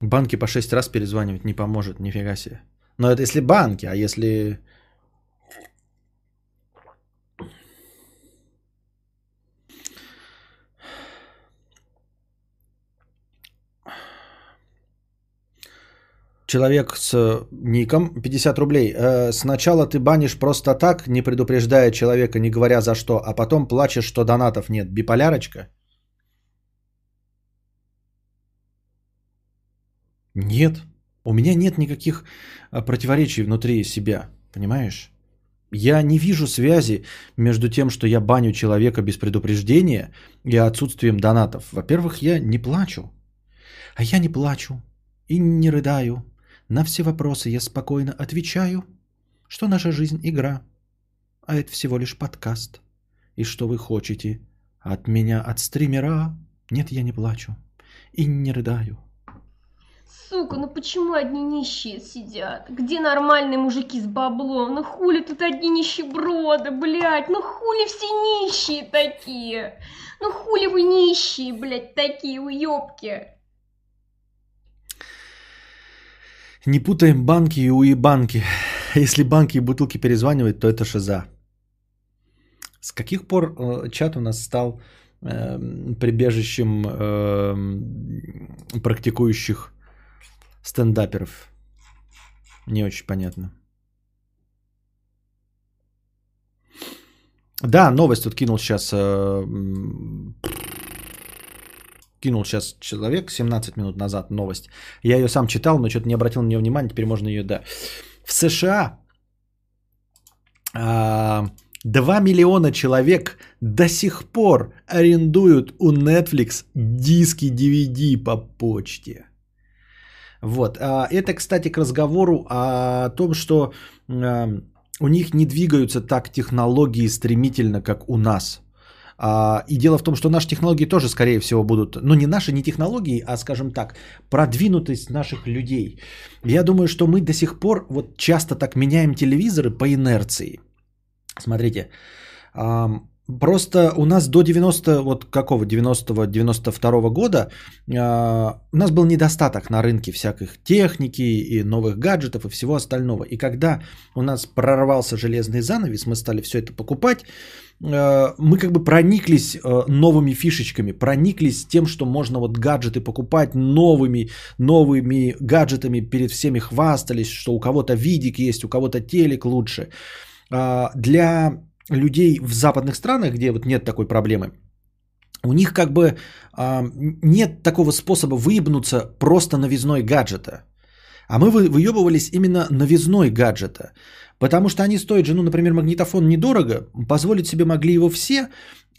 Банки по 6 раз перезванивать не поможет, нифига себе. Но это если банки, а если Человек с ником 50 рублей. Э, сначала ты банишь просто так, не предупреждая человека, не говоря за что, а потом плачешь, что донатов нет. Биполярочка? Нет. У меня нет никаких э, противоречий внутри себя. Понимаешь? Я не вижу связи между тем, что я баню человека без предупреждения и отсутствием донатов. Во-первых, я не плачу. А я не плачу и не рыдаю на все вопросы я спокойно отвечаю, что наша жизнь игра, а это всего лишь подкаст. И что вы хотите от меня, от стримера? Нет, я не плачу и не рыдаю. Сука, ну почему одни нищие сидят? Где нормальные мужики с баблом? Ну хули тут одни нищеброды, блядь? Ну хули все нищие такие? Ну хули вы нищие, блядь, такие уёбки? Не путаем банки и уебанки. [LAUGHS] Если банки и бутылки перезванивают, то это шиза. С каких пор э, чат у нас стал э, прибежищем э, практикующих стендаперов? Не очень понятно. Да, новость тут кинул сейчас э, кинул сейчас человек 17 минут назад новость. Я ее сам читал, но что-то не обратил на нее внимания, теперь можно ее, да. В США 2 а, миллиона человек до сих пор арендуют у Netflix диски DVD по почте. Вот. А, это, кстати, к разговору о том, что а, у них не двигаются так технологии стремительно, как у нас – а, и дело в том, что наши технологии тоже, скорее всего, будут, ну не наши, не технологии, а, скажем так, продвинутость наших людей. Я думаю, что мы до сих пор вот часто так меняем телевизоры по инерции. Смотрите, Просто у нас до 90, вот какого, 90-92 года э, у нас был недостаток на рынке всяких техники и новых гаджетов и всего остального. И когда у нас прорвался железный занавес, мы стали все это покупать, мы как бы прониклись э, новыми фишечками, прониклись тем, что можно вот гаджеты покупать новыми, новыми гаджетами, перед всеми хвастались, что у кого-то видик есть, у кого-то телек лучше. а, для людей в западных странах, где вот нет такой проблемы, у них как бы а, нет такого способа выебнуться просто новизной гаджета. А мы вы- выебывались именно новизной гаджета. Потому что они стоят же, ну, например, магнитофон недорого, позволить себе могли его все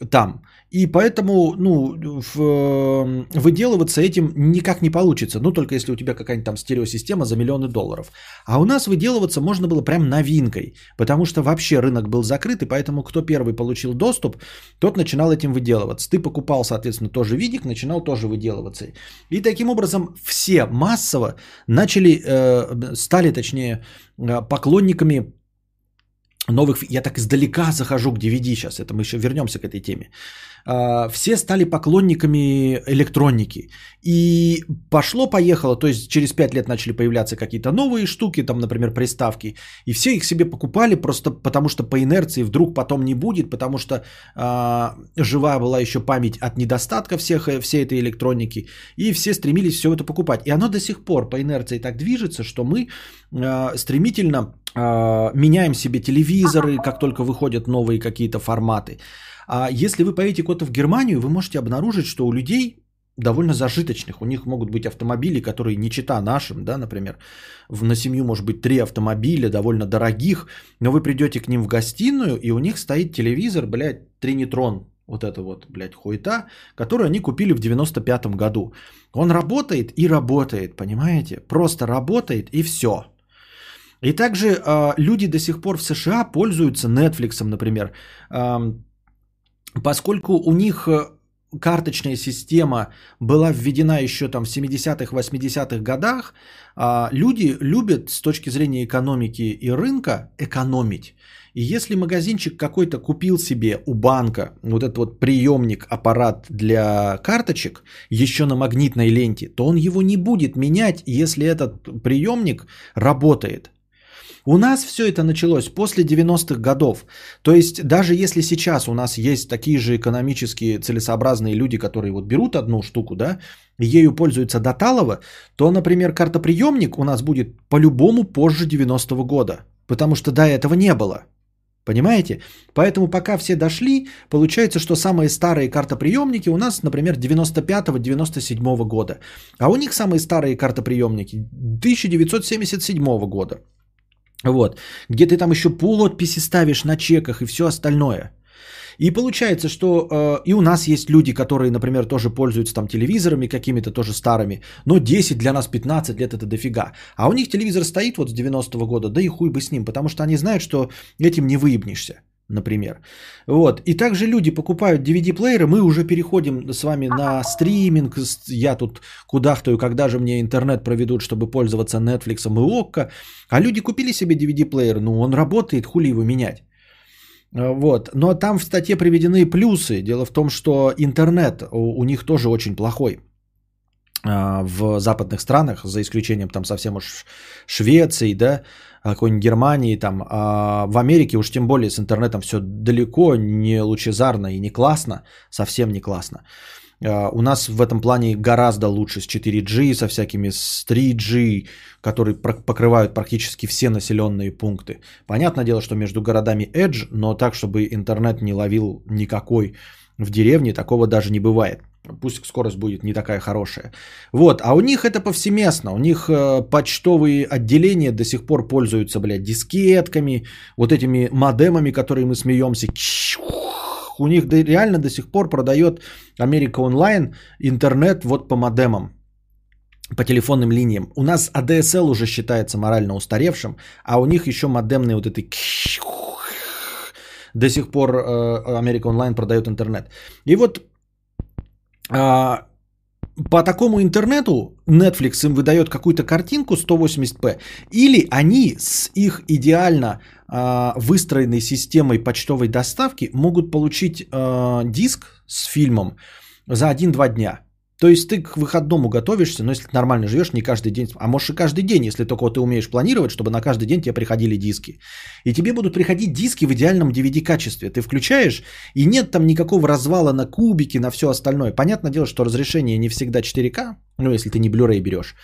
там. И поэтому, ну, в- э, выделываться этим никак не получится. Ну, только если у тебя какая-нибудь там стереосистема за миллионы долларов. А у нас выделываться можно было прям новинкой. Потому что вообще рынок был закрыт, и поэтому кто первый получил доступ, тот начинал этим выделываться. Ты покупал, соответственно, тоже видик, начинал тоже выделываться. И таким образом все массово начали, э, стали, точнее, э, поклонниками новых... Я так издалека захожу к DVD сейчас, это мы еще вернемся к этой теме. А, Все стали поклонниками электроники. И пошло-поехало, то есть через 5 лет начали появляться какие-то новые штуки, там, например, приставки. И все их себе покупали просто потому, что по инерции вдруг потом не будет, потому что а, жива была еще память от недостатка всех, э, всей этой электроники. И все стремились все это покупать. И оно до сих пор по инерции так движется, что мы а, стремительно а, меняем себе телевизоры, как только выходят новые какие-то форматы. А если вы поедете куда-то в Германию, вы можете обнаружить, что у людей довольно зажиточных. У них могут быть автомобили, которые не чита нашим, да, например. В, на семью может быть три автомобиля, довольно дорогих, но вы придете к ним в гостиную, и у них стоит телевизор, блядь, Тринитрон, вот это вот, блядь, хуета, которую они купили в 95-м году. Он работает и работает, понимаете? Просто работает и все. И также э, люди до сих пор в США пользуются Netflix, например, Эм, поскольку у них э, карточная система была введена еще там в 70-х, 80-х годах, а, люди любят с точки зрения экономики и рынка экономить. И если магазинчик какой-то купил себе у банка вот этот вот приемник, аппарат для карточек еще на магнитной ленте, то он его не будет менять, если этот приемник работает. У нас все это началось после 90-х годов. То есть даже если сейчас у нас есть такие же экономически целесообразные люди, которые вот берут одну штуку, да, ею пользуются до талого, то, например, картоприемник у нас будет по-любому позже 90-го года. Потому что до этого не было. Понимаете? Поэтому пока все дошли, получается, что самые старые картоприемники у нас, например, 95-97 года. А у них самые старые картоприемники 1977 года. Вот. Где ты там еще полуотписи ставишь на чеках и все остальное. И получается, что э, и у нас есть люди, которые, например, тоже пользуются там телевизорами какими-то тоже старыми, но 10 для нас 15 лет это дофига. А у них телевизор стоит вот с 90-го года, да и хуй бы с ним, потому что они знают, что этим не выебнешься, например. Вот. И также люди покупают DVD-плееры, мы уже переходим с вами на стриминг, я тут кудахтаю, когда же мне интернет проведут, чтобы пользоваться Netflix и ОККО. А люди купили себе DVD-плеер, ну он работает, хули его менять. А, Вот. Но там в статье приведены плюсы. Дело в том, что интернет у, у них тоже очень плохой а, в западных странах, за исключением там совсем уж Швеции, да, какой-нибудь Германии, там, а в Америке уж тем более с интернетом все далеко не лучезарно и не классно, совсем не классно. А, У нас в этом плане гораздо лучше с 4G, со всякими с 3G, которые покрывают практически все населенные пункты. Понятное дело, что между городами Edge, но так, чтобы интернет не ловил никакой в деревне, такого даже не бывает. Пусть скорость будет не такая хорошая. Вот, а у них это повсеместно. У них э, почтовые отделения до сих пор пользуются, блядь, дискетками, вот этими модемами, которые мы смеемся. У них реально до сих пор продает Америка онлайн интернет вот по модемам по телефонным линиям. У нас ADSL уже считается морально устаревшим, а у них еще модемные вот этой до сих пор э, Америка онлайн продает интернет. И вот а, по такому интернету Netflix им выдает какую-то картинку 180p, или они с их идеально а, выстроенной системой почтовой доставки могут получить а, диск с фильмом за 1-2 дня. То есть ты к выходному готовишься, но если ты нормально живешь, не каждый день, а можешь и каждый день, если только вот ты умеешь планировать, чтобы на каждый день тебе приходили диски. И тебе будут приходить диски в идеальном DVD качестве. Ты включаешь, и нет там никакого развала на кубики, на все остальное. Понятное дело, что разрешение не всегда 4К, ну если ты не Blu-ray берешь.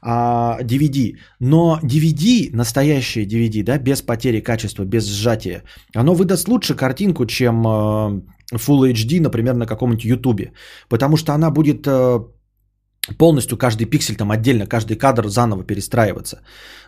а DVD. Но DVD, настоящее DVD, да, без потери качества, без сжатия, оно выдаст лучше картинку, чем э, Full HD, например, на каком-нибудь YouTube. Потому что она будет э, полностью каждый пиксель там отдельно, каждый кадр заново перестраиваться.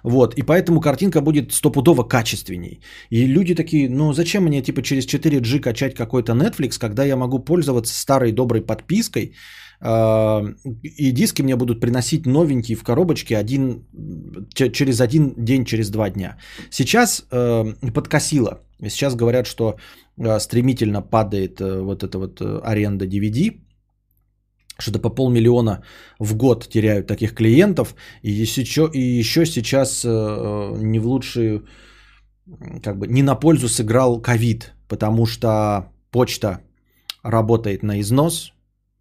Вот, и поэтому картинка будет стопудово качественней. И люди такие, ну зачем мне типа через 4G качать какой-то Netflix, когда я могу пользоваться старой доброй подпиской, а, и диски мне будут приносить новенькие в коробочке один, через один день, через два дня. Сейчас э, подкосило. Сейчас говорят, что э, стремительно падает э, вот эта вот аренда DVD, что-то по полмиллиона в год теряют таких клиентов, и еще, и еще сейчас не в лучшую, как бы не на пользу сыграл ковид, потому что почта работает на износ,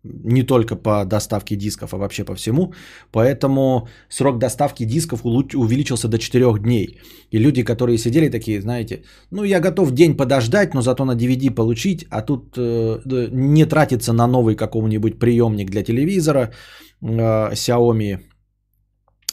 не только по доставке дисков, а вообще по всему. Поэтому срок доставки дисков увеличился до 4 дней. И люди, которые сидели такие, знаете, ну я готов день подождать, но зато на DVD получить, а тут э, не тратиться на новый какой-нибудь приемник для телевизора э, Xiaomi,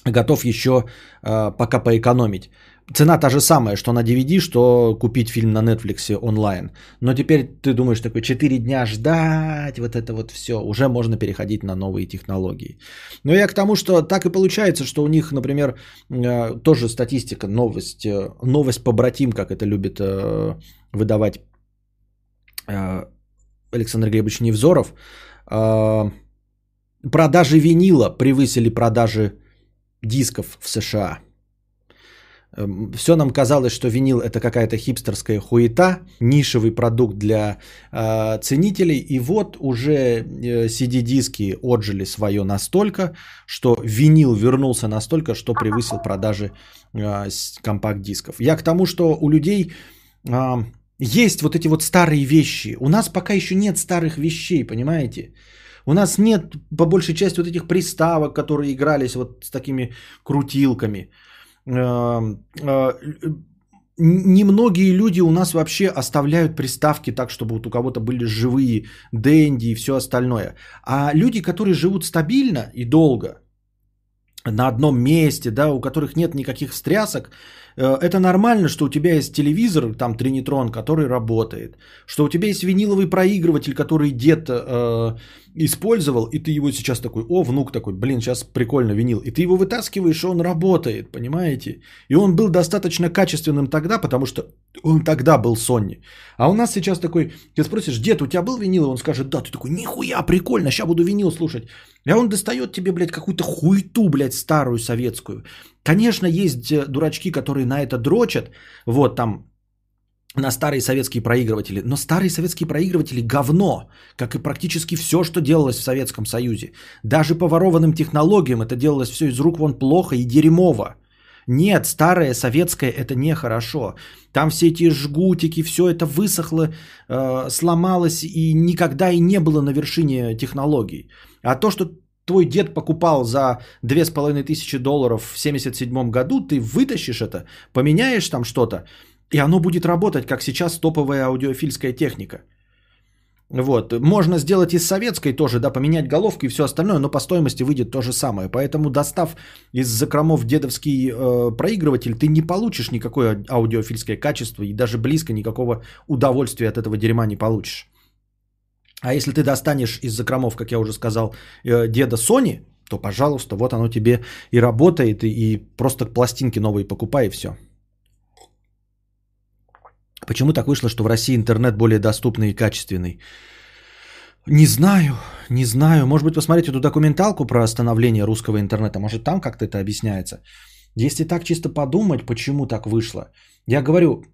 готов еще э, пока поэкономить. Цена та же самая, что на DVD, что купить фильм на Netflix онлайн. Но теперь ты думаешь, такой 4 дня ждать, вот это вот все, уже можно переходить на новые технологии. Но я к тому, что так и получается, что у них, например, э, тоже статистика, новость, э, новость по братим, как это любит э, выдавать Александр Глебович Невзоров. Продажи винила превысили продажи дисков в США. Эм, Все нам казалось, что винил это какая-то хипстерская хуета, нишевый продукт для э, ценителей. И вот уже э, CD-диски отжили свое настолько, что винил вернулся настолько, что превысил продажи э, компакт-дисков. Я к тому, что у людей э, есть вот эти вот старые вещи. У нас пока еще нет старых вещей, понимаете? У нас нет по большей части вот этих приставок, которые игрались вот с такими крутилками. Эм, э, немногие люди у нас вообще оставляют приставки так, чтобы вот у кого-то были живые дэнди и все остальное. А люди, которые живут стабильно и долго, на одном месте, да, у которых нет никаких стрясок, э, это нормально, что у тебя есть телевизор, там Тринитрон, который работает, что у тебя есть виниловый проигрыватель, который дед э, использовал, и ты его сейчас такой, о, внук такой, блин, сейчас прикольно винил. И ты его вытаскиваешь, и он работает, понимаете? И он был достаточно качественным тогда, потому что он тогда был Sony. А у нас сейчас такой, ты спросишь, дед, у тебя был винил? И он скажет, да, ты такой, нихуя, прикольно, сейчас буду винил слушать. И он достает тебе, блядь, какую-то хуйту, блядь, старую советскую. Конечно, есть э, дурачки, которые на это дрочат, вот там на старые советские проигрыватели. Но старые советские проигрыватели говно, как и практически все, что делалось в Советском Союзе. Даже по ворованным технологиям это делалось все из рук вон плохо и дерьмово. Нет, старое советское это нехорошо. Там все эти жгутики, все это высохло, э, сломалось и никогда и не было на вершине технологий. А то, что твой дед покупал за 2500 долларов в 1977 году, ты вытащишь это, поменяешь там что-то, и оно будет работать, как сейчас топовая аудиофильская техника. Вот. Можно сделать из советской тоже, да, поменять головку и все остальное, но по стоимости выйдет то же самое. Поэтому достав из закромов дедовский э, проигрыватель, ты не получишь никакое аудиофильское качество и даже близко никакого удовольствия от этого дерьма не получишь. А если ты достанешь из закромов, как я уже сказал, э, деда Sony, то, пожалуйста, вот оно тебе и работает, и, и просто пластинки новые покупай, и все. Почему так вышло, что в России интернет более доступный и качественный? Не знаю, не знаю. Может быть, посмотреть эту документалку про становление русского интернета. Может, там как-то это объясняется. Если так чисто подумать, почему так вышло. Я говорю,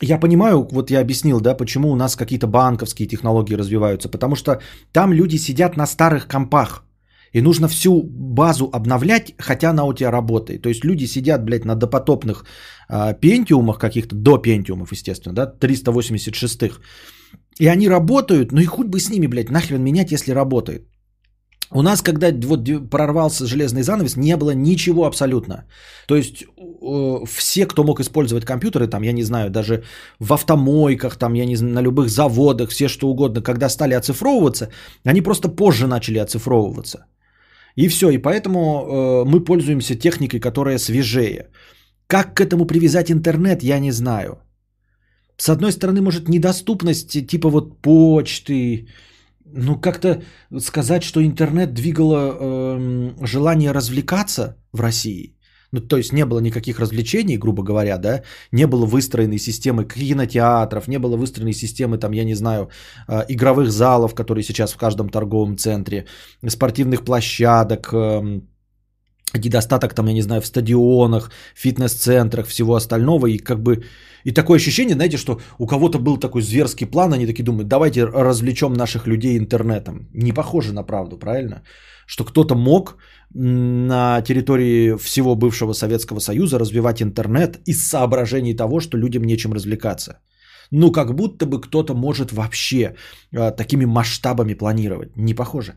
я понимаю, вот я объяснил, да, почему у нас какие-то банковские технологии развиваются. Потому что там люди сидят на старых компах. И нужно всю базу обновлять, хотя она у тебя работает. То есть люди сидят, блядь, на допотопных э, пентиумах каких-то, до пентиумов, естественно, да, 386-х. И они работают, ну и хоть бы с ними, блядь, нахрен менять, если работает. У нас, когда вот прорвался железный занавес, не было ничего абсолютно. То есть э, все, кто мог использовать компьютеры, там, я не знаю, даже в автомойках, там, я не знаю, на любых заводах, все что угодно, когда стали оцифровываться, они просто позже начали оцифровываться. И все, и поэтому э, мы пользуемся техникой, которая свежее. Как к этому привязать интернет, я не знаю. С одной стороны, может, недоступность типа вот почты, ну как-то сказать, что интернет двигало э, желание развлекаться в России. Ну, то есть не было никаких развлечений, грубо говоря, да, не было выстроенной системы кинотеатров, не было выстроенной системы, там, я не знаю, э, игровых залов, которые сейчас в каждом торговом центре, спортивных площадок, э, недостаток там, я не знаю, в стадионах, фитнес-центрах, всего остального, и как бы, и такое ощущение, знаете, что у кого-то был такой зверский план, они такие думают, давайте развлечем наших людей интернетом. Не похоже на правду, правильно? Что кто-то мог на территории всего бывшего Советского Союза развивать интернет из соображений того, что людям нечем развлекаться. Ну, как будто бы кто-то может вообще э, такими масштабами планировать. Не похоже.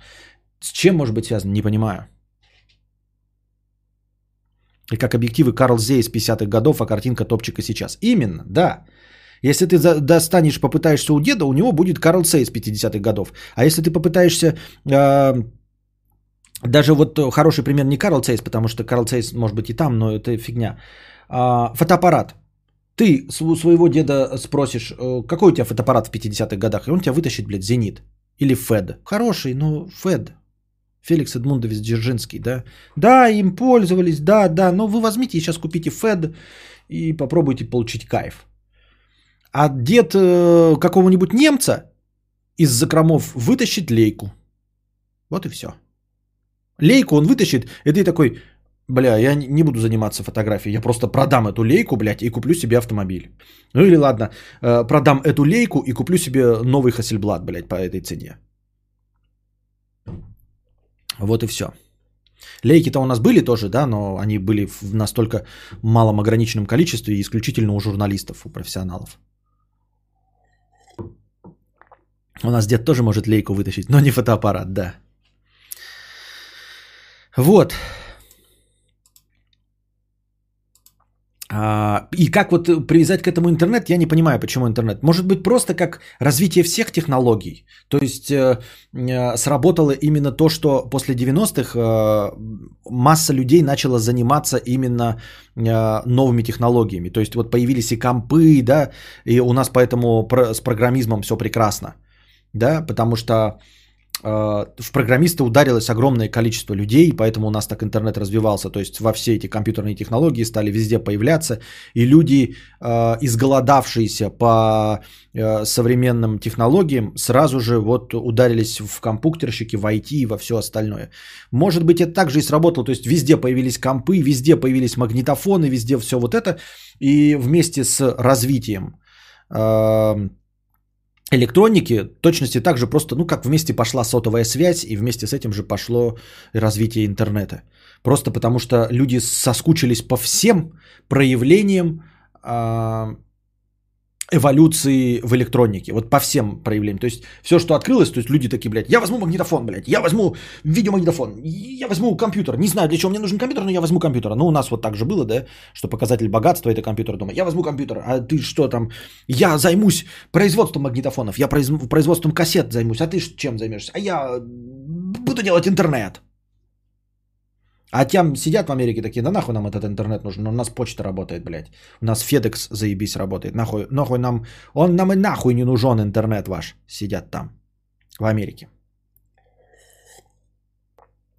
С чем может быть связано, не понимаю. И как объективы Карл Зей из 50-х годов, а картинка топчика сейчас. Именно, да. Если ты достанешь, попытаешься у деда, у него будет Карл Сей из 50-х годов. А если ты попытаешься... Э, даже вот хороший пример не Карл Цейс, потому что Карл Цейс может быть и там, но это фигня. А, фотоаппарат. Ты у своего деда спросишь, э, какой у тебя фотоаппарат в 50-х годах, и он тебя вытащит, блядь, Зенит. Или Фед. Хороший, но Фед. Феликс Эдмундович Дзержинский, да? Да, им пользовались, да, да, но вы возьмите и сейчас купите Фед и попробуйте получить кайф. А дед э, какого-нибудь немца из закромов вытащит лейку. Вот и все. Лейку он вытащит, и ты такой, бля, я не буду заниматься фотографией, я просто продам эту лейку, блядь, и куплю себе автомобиль. Ну или ладно, э, продам эту лейку и куплю себе новый Хассельблад, блядь, по этой цене. Вот и все. Лейки-то у нас были тоже, да, но они были в настолько малом ограниченном количестве и исключительно у журналистов, у профессионалов. У нас дед тоже может лейку вытащить, но не фотоаппарат, да. Вот. А, и как вот привязать к этому интернет, я не понимаю, почему интернет. Может быть, просто как развитие всех технологий. То есть э, э, сработало именно то, что после 90-х э, масса людей начала заниматься именно новыми технологиями. То есть вот появились и компы, да, и у нас поэтому с программизмом все прекрасно. Да, потому что в программисты ударилось огромное количество людей, поэтому у нас так интернет развивался. То есть во все эти компьютерные технологии стали везде появляться, и люди, а, изголодавшиеся по а, современным технологиям, сразу же вот ударились в компьютерщики, в IT и во все остальное. Может быть, это также и сработало. То есть везде появились компы, везде появились магнитофоны, везде все вот это. И вместе с развитием электроники точности также просто, ну как вместе пошла сотовая связь и вместе с этим же пошло развитие интернета. Просто потому что люди соскучились по всем проявлениям эволюции в электронике, вот по всем проявлениям. То есть все, что открылось, то есть люди такие, блядь, я возьму магнитофон, блядь, я возьму видеомагнитофон, я возьму компьютер. Не знаю, для чего мне нужен компьютер, но я возьму компьютер. Ну, у нас вот так же было, да, что показатель богатства это компьютер дома. Я возьму компьютер, а ты что там? Я займусь производством магнитофонов, я производством кассет займусь, а ты чем займешься? А я буду делать интернет. А там сидят в Америке такие, да нахуй нам этот интернет нужен, у нас почта работает, блядь. У нас FedEx заебись работает, нахуй, нахуй нам, он нам и нахуй не нужен интернет ваш. Сидят там, в Америке.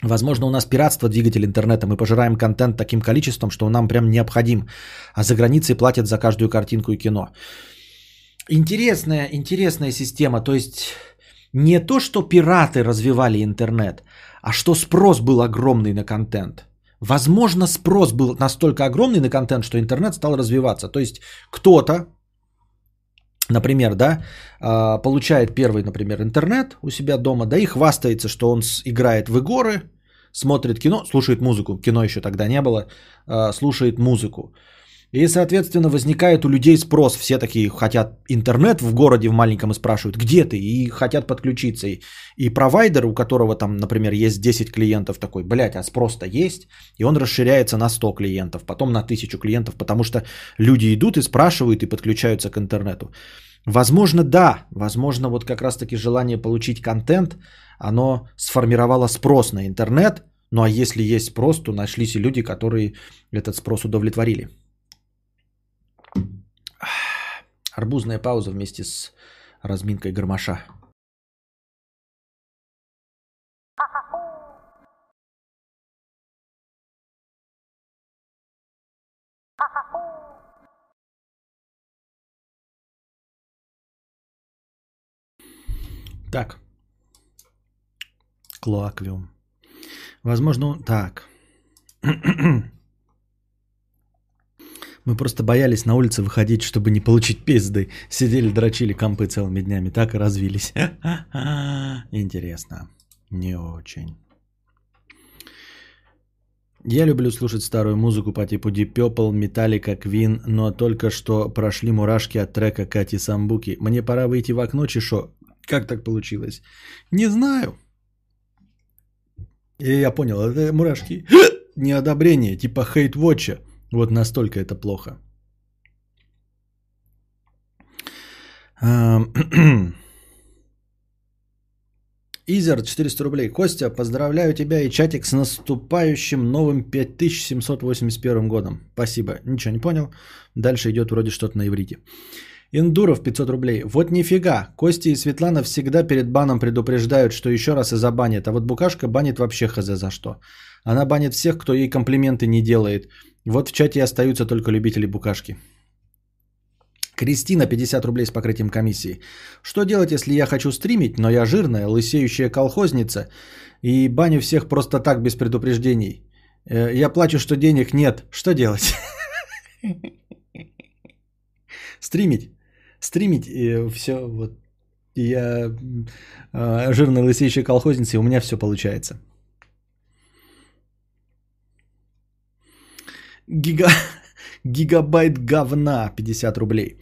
Возможно, у нас пиратство двигатель интернета, мы пожираем контент таким количеством, что он нам прям необходим. А за границей платят за каждую картинку и кино. Интересная, интересная система. То есть не то, что пираты развивали интернет, а что спрос был огромный на контент. Возможно, спрос был настолько огромный на контент, что интернет стал развиваться. То есть кто-то, например, да, а, получает первый, например, интернет у себя дома, да и хвастается, что он играет в игры, смотрит кино, слушает музыку, кино еще тогда не было, а, слушает музыку. И, соответственно, возникает у людей спрос. Все такие хотят интернет в городе в маленьком и спрашивают, где ты? И хотят подключиться. И, и провайдер, у которого там, например, есть 10 клиентов, такой, блядь, а спрос-то есть. И он расширяется на 100 клиентов, потом на 1000 клиентов, потому что люди идут и спрашивают и подключаются к интернету. Возможно, да. Возможно, вот как раз-таки желание получить контент, оно сформировало спрос на интернет – Ну а если есть спрос, то нашлись и люди, которые этот спрос удовлетворили. Арбузная пауза вместе с разминкой гармоша. Так. Клоаквиум. Возможно, так. [CLEARS THROAT] Мы просто боялись на улице выходить, чтобы не получить пизды. Сидели, дрочили компы целыми днями. Так и развились. [LAUGHS] Интересно. Не очень. Я люблю слушать старую музыку по типу Deep Purple, Metallica, Queen, но только что прошли мурашки от трека Кати Самбуки. Мне пора выйти в окно, чешо. Как так получилось? Не знаю. И я понял, это мурашки [GASPS] неодобрение, типа хейт-вотча. Вот настолько это плохо. [CLEARS THROAT] Изер, 400 рублей. Костя, поздравляю тебя и чатик с наступающим новым 5781 годом. Спасибо. Ничего не понял. Дальше идет вроде что-то на иврите. Индуров 500 рублей. Вот нифига. Костя и Светлана всегда перед баном предупреждают, что еще раз и забанит. А вот Букашка банит вообще хз за что. Она банит всех, кто ей комплименты не делает. Вот в чате остаются только любители Букашки. Кристина, 50 рублей с покрытием комиссии. Что делать, если я хочу стримить, но я жирная, лысеющая колхозница и баню всех просто так, без предупреждений? Э, я плачу, что денег нет. Что делать? [LAUGHS] Стримить стримить, и все вот. Я э, жирная лысеющая колхозница, и у меня все получается. Гига... [LAUGHS] Гигабайт говна 50 рублей.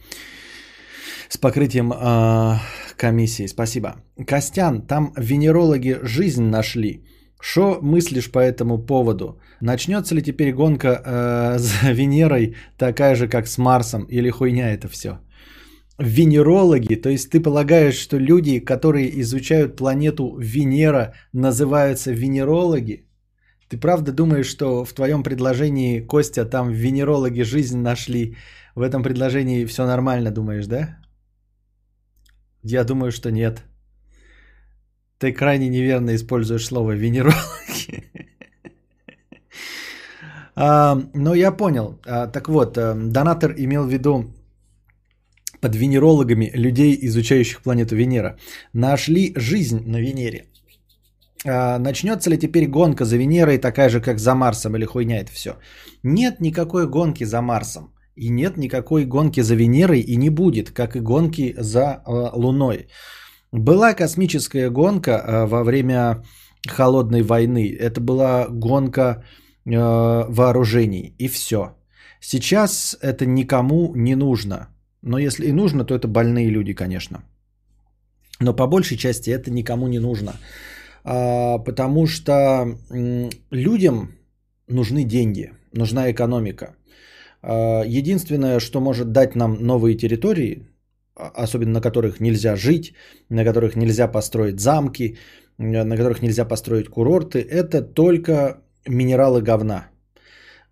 С покрытием э, комиссии. Спасибо. Костян, там венерологи жизнь нашли. Что мыслишь по этому поводу? Начнется ли теперь гонка э, [LAUGHS] за Венерой такая же, как с Марсом? Или хуйня это все? венерологи, то есть ты полагаешь, что люди, которые изучают планету Венера, называются венерологи? Ты правда думаешь, что в твоем предложении, Костя, там венерологи жизнь нашли? В этом предложении все нормально, думаешь, да? Я думаю, что нет. Ты крайне неверно используешь слово венерологи. [LAUGHS] А, но я понял. А, так вот, э, донатор имел в виду под венерологами людей, изучающих планету Венера. Нашли жизнь на Венере. А, начнется ли теперь гонка за Венерой такая же, как за Марсом, или хуйня это все? Нет никакой гонки за Марсом. И нет никакой гонки за Венерой и не будет, как и гонки за э, Луной. Была космическая гонка э, во время холодной войны. Это была гонка вооружений и все. Сейчас это никому не нужно. Но если и нужно, то это больные люди, конечно. Но по большей части это никому не нужно. А, потому что людям нужны деньги, нужна экономика. А, единственное, что может дать нам новые территории, а, особенно на которых нельзя жить, на которых нельзя построить замки, на которых нельзя построить курорты, это только минералы говна.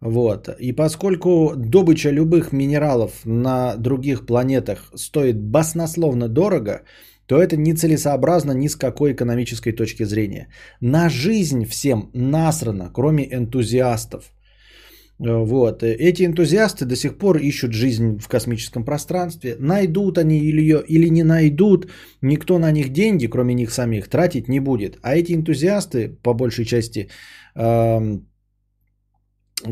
Вот. И поскольку добыча любых минералов на других планетах стоит баснословно дорого, то это нецелесообразно ни с какой экономической точки зрения. На жизнь всем насрано, кроме энтузиастов. Вот. Эти энтузиасты до сих пор ищут жизнь в космическом пространстве. Найдут они или ее, или не найдут, никто на них деньги, кроме них самих, тратить не будет. А эти энтузиасты, по большей части, эм,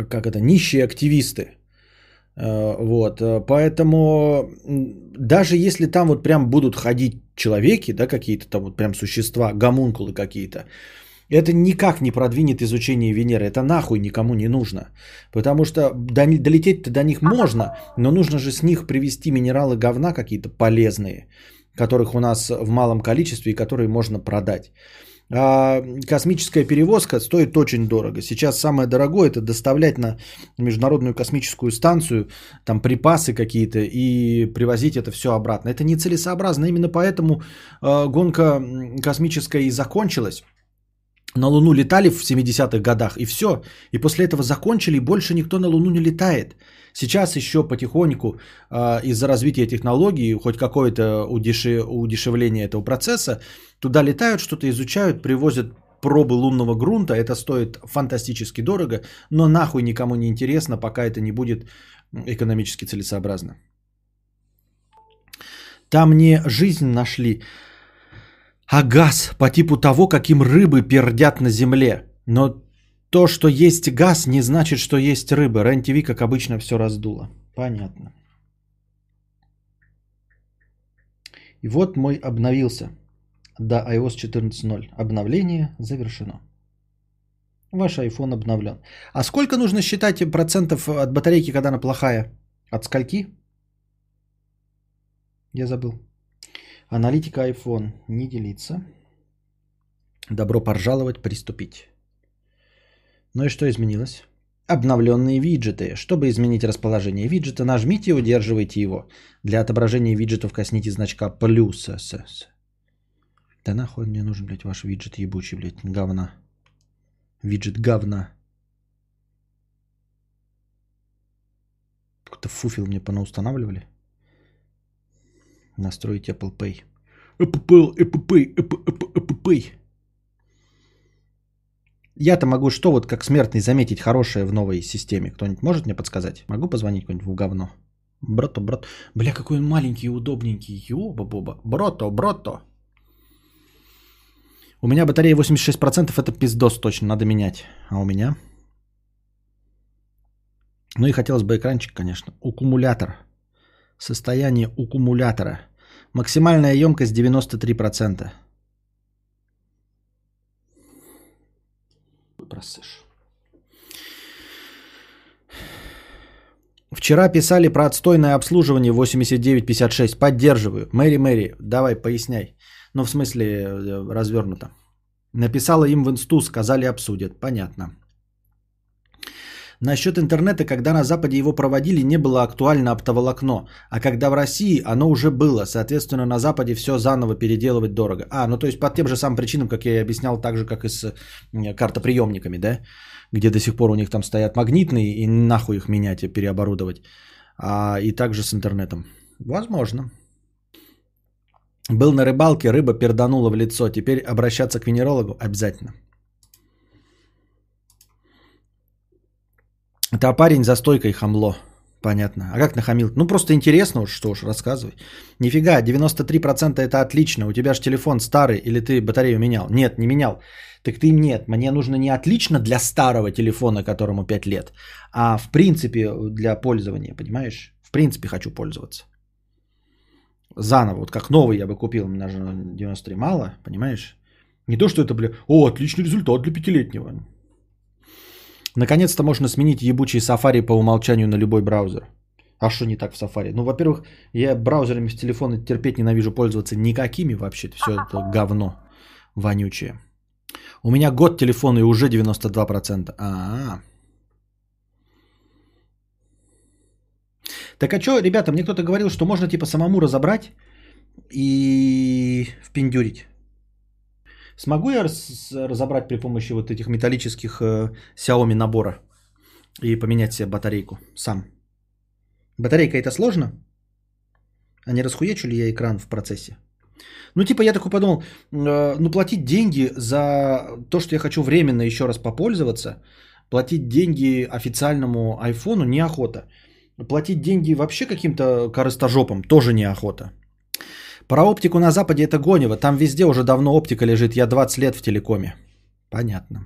как это, нищие активисты. Э, вот, э, поэтому даже если там вот прям будут ходить человеки, да, какие-то там вот прям существа, гомункулы какие-то, это никак не продвинет изучение Венеры. Это нахуй никому не нужно. Потому что долететь-то до них можно, но нужно же с них привести минералы говна какие-то полезные, которых у нас в малом количестве и которые можно продать. А космическая перевозка стоит очень дорого. Сейчас самое дорогое это доставлять на Международную космическую станцию там припасы какие-то и привозить это все обратно. Это нецелесообразно. Именно поэтому э, гонка космическая и закончилась. На Луну летали в 70-х годах, и все. И после этого закончили, и больше никто на Луну не летает. Сейчас еще потихоньку э, из-за развития технологий, хоть какое-то удешев... удешевление этого процесса, туда летают, что-то изучают, привозят пробы лунного грунта. Это стоит фантастически дорого, но нахуй никому не интересно, пока это не будет экономически целесообразно. Там не жизнь нашли, а газ по типу того, каким рыбы пердят на земле. Но то, что есть газ, не значит, что есть рыба. рен как обычно, все раздуло. Понятно. И вот мой обновился. До iOS 14.0. Обновление завершено. Ваш iPhone обновлен. А сколько нужно считать процентов от батарейки, когда она плохая? От скольки? Я забыл. Аналитика iPhone не делится. Добро пожаловать, приступить. Ну и что изменилось? Обновленные виджеты. Чтобы изменить расположение виджета, нажмите и удерживайте его. Для отображения виджетов коснитесь значка плюса. Да нахуй мне нужен, блядь, ваш виджет ебучий, блядь, говна. Виджет говна. Какой-то фуфел мне понаустанавливали. Настроить Apple Pay. Apple, Apple Pay, Apple Pay. Я-то могу что вот как смертный заметить хорошее в новой системе? Кто-нибудь может мне подсказать? Могу позвонить кому-нибудь в говно? Брото, брат. Бля, какой он маленький и удобненький. Ёба-боба. Брото, брото. У меня батарея 86%, это пиздос точно, надо менять. А у меня? Ну и хотелось бы экранчик, конечно. Аккумулятор. Состояние аккумулятора. Максимальная емкость 93%. Просышь. Вчера писали про отстойное обслуживание 8956. Поддерживаю. Мэри, Мэри, давай поясняй. Ну, в смысле, э, развернуто. Написала им в инсту, сказали обсудят. Понятно. Насчет интернета, когда на Западе его проводили, не было актуально оптоволокно. А когда в России оно уже было. Соответственно, на Западе все заново переделывать дорого. А, ну то есть по тем же самым причинам, как я и объяснял, так же, как и с картоприемниками, да? Где до сих пор у них там стоят магнитные, и нахуй их менять и переоборудовать. А, и также с интернетом. Возможно. Был на рыбалке, рыба перданула в лицо. Теперь обращаться к венерологу обязательно. Это парень за стойкой хамло. Понятно. А как нахамил? Ну, просто интересно уж, что уж, рассказывай. Нифига, 93% это отлично. У тебя же телефон старый или ты батарею менял? Нет, не менял. Так ты нет, мне нужно не отлично для старого телефона, которому 5 лет, а в принципе для пользования, понимаешь? В принципе хочу пользоваться заново, вот как новый я бы купил, на 93 мало, понимаешь? Не то, что это, бля, о, отличный результат для пятилетнего. Наконец-то можно сменить ебучий Safari по умолчанию на любой браузер. А что не так в Safari? Ну, во-первых, я браузерами с телефона терпеть ненавижу пользоваться никакими вообще. Все это [LAUGHS] говно вонючее. У меня год телефона и уже 92%. А-а-а. Так а что, ребята, мне кто-то говорил, что можно типа самому разобрать и впендюрить. Смогу я раз, разобрать при помощи вот этих металлических э, Xiaomi набора и поменять себе батарейку сам? Батарейка это сложно? А не расхуечу ли я экран в процессе? Ну, типа, я такой подумал, э, ну, платить деньги за то, что я хочу временно еще раз попользоваться, платить деньги официальному айфону неохота. Платить деньги вообще каким-то корыстожопам тоже неохота. Про оптику на Западе это гонево. Там везде уже давно оптика лежит. Я 20 лет в телекоме. Понятно.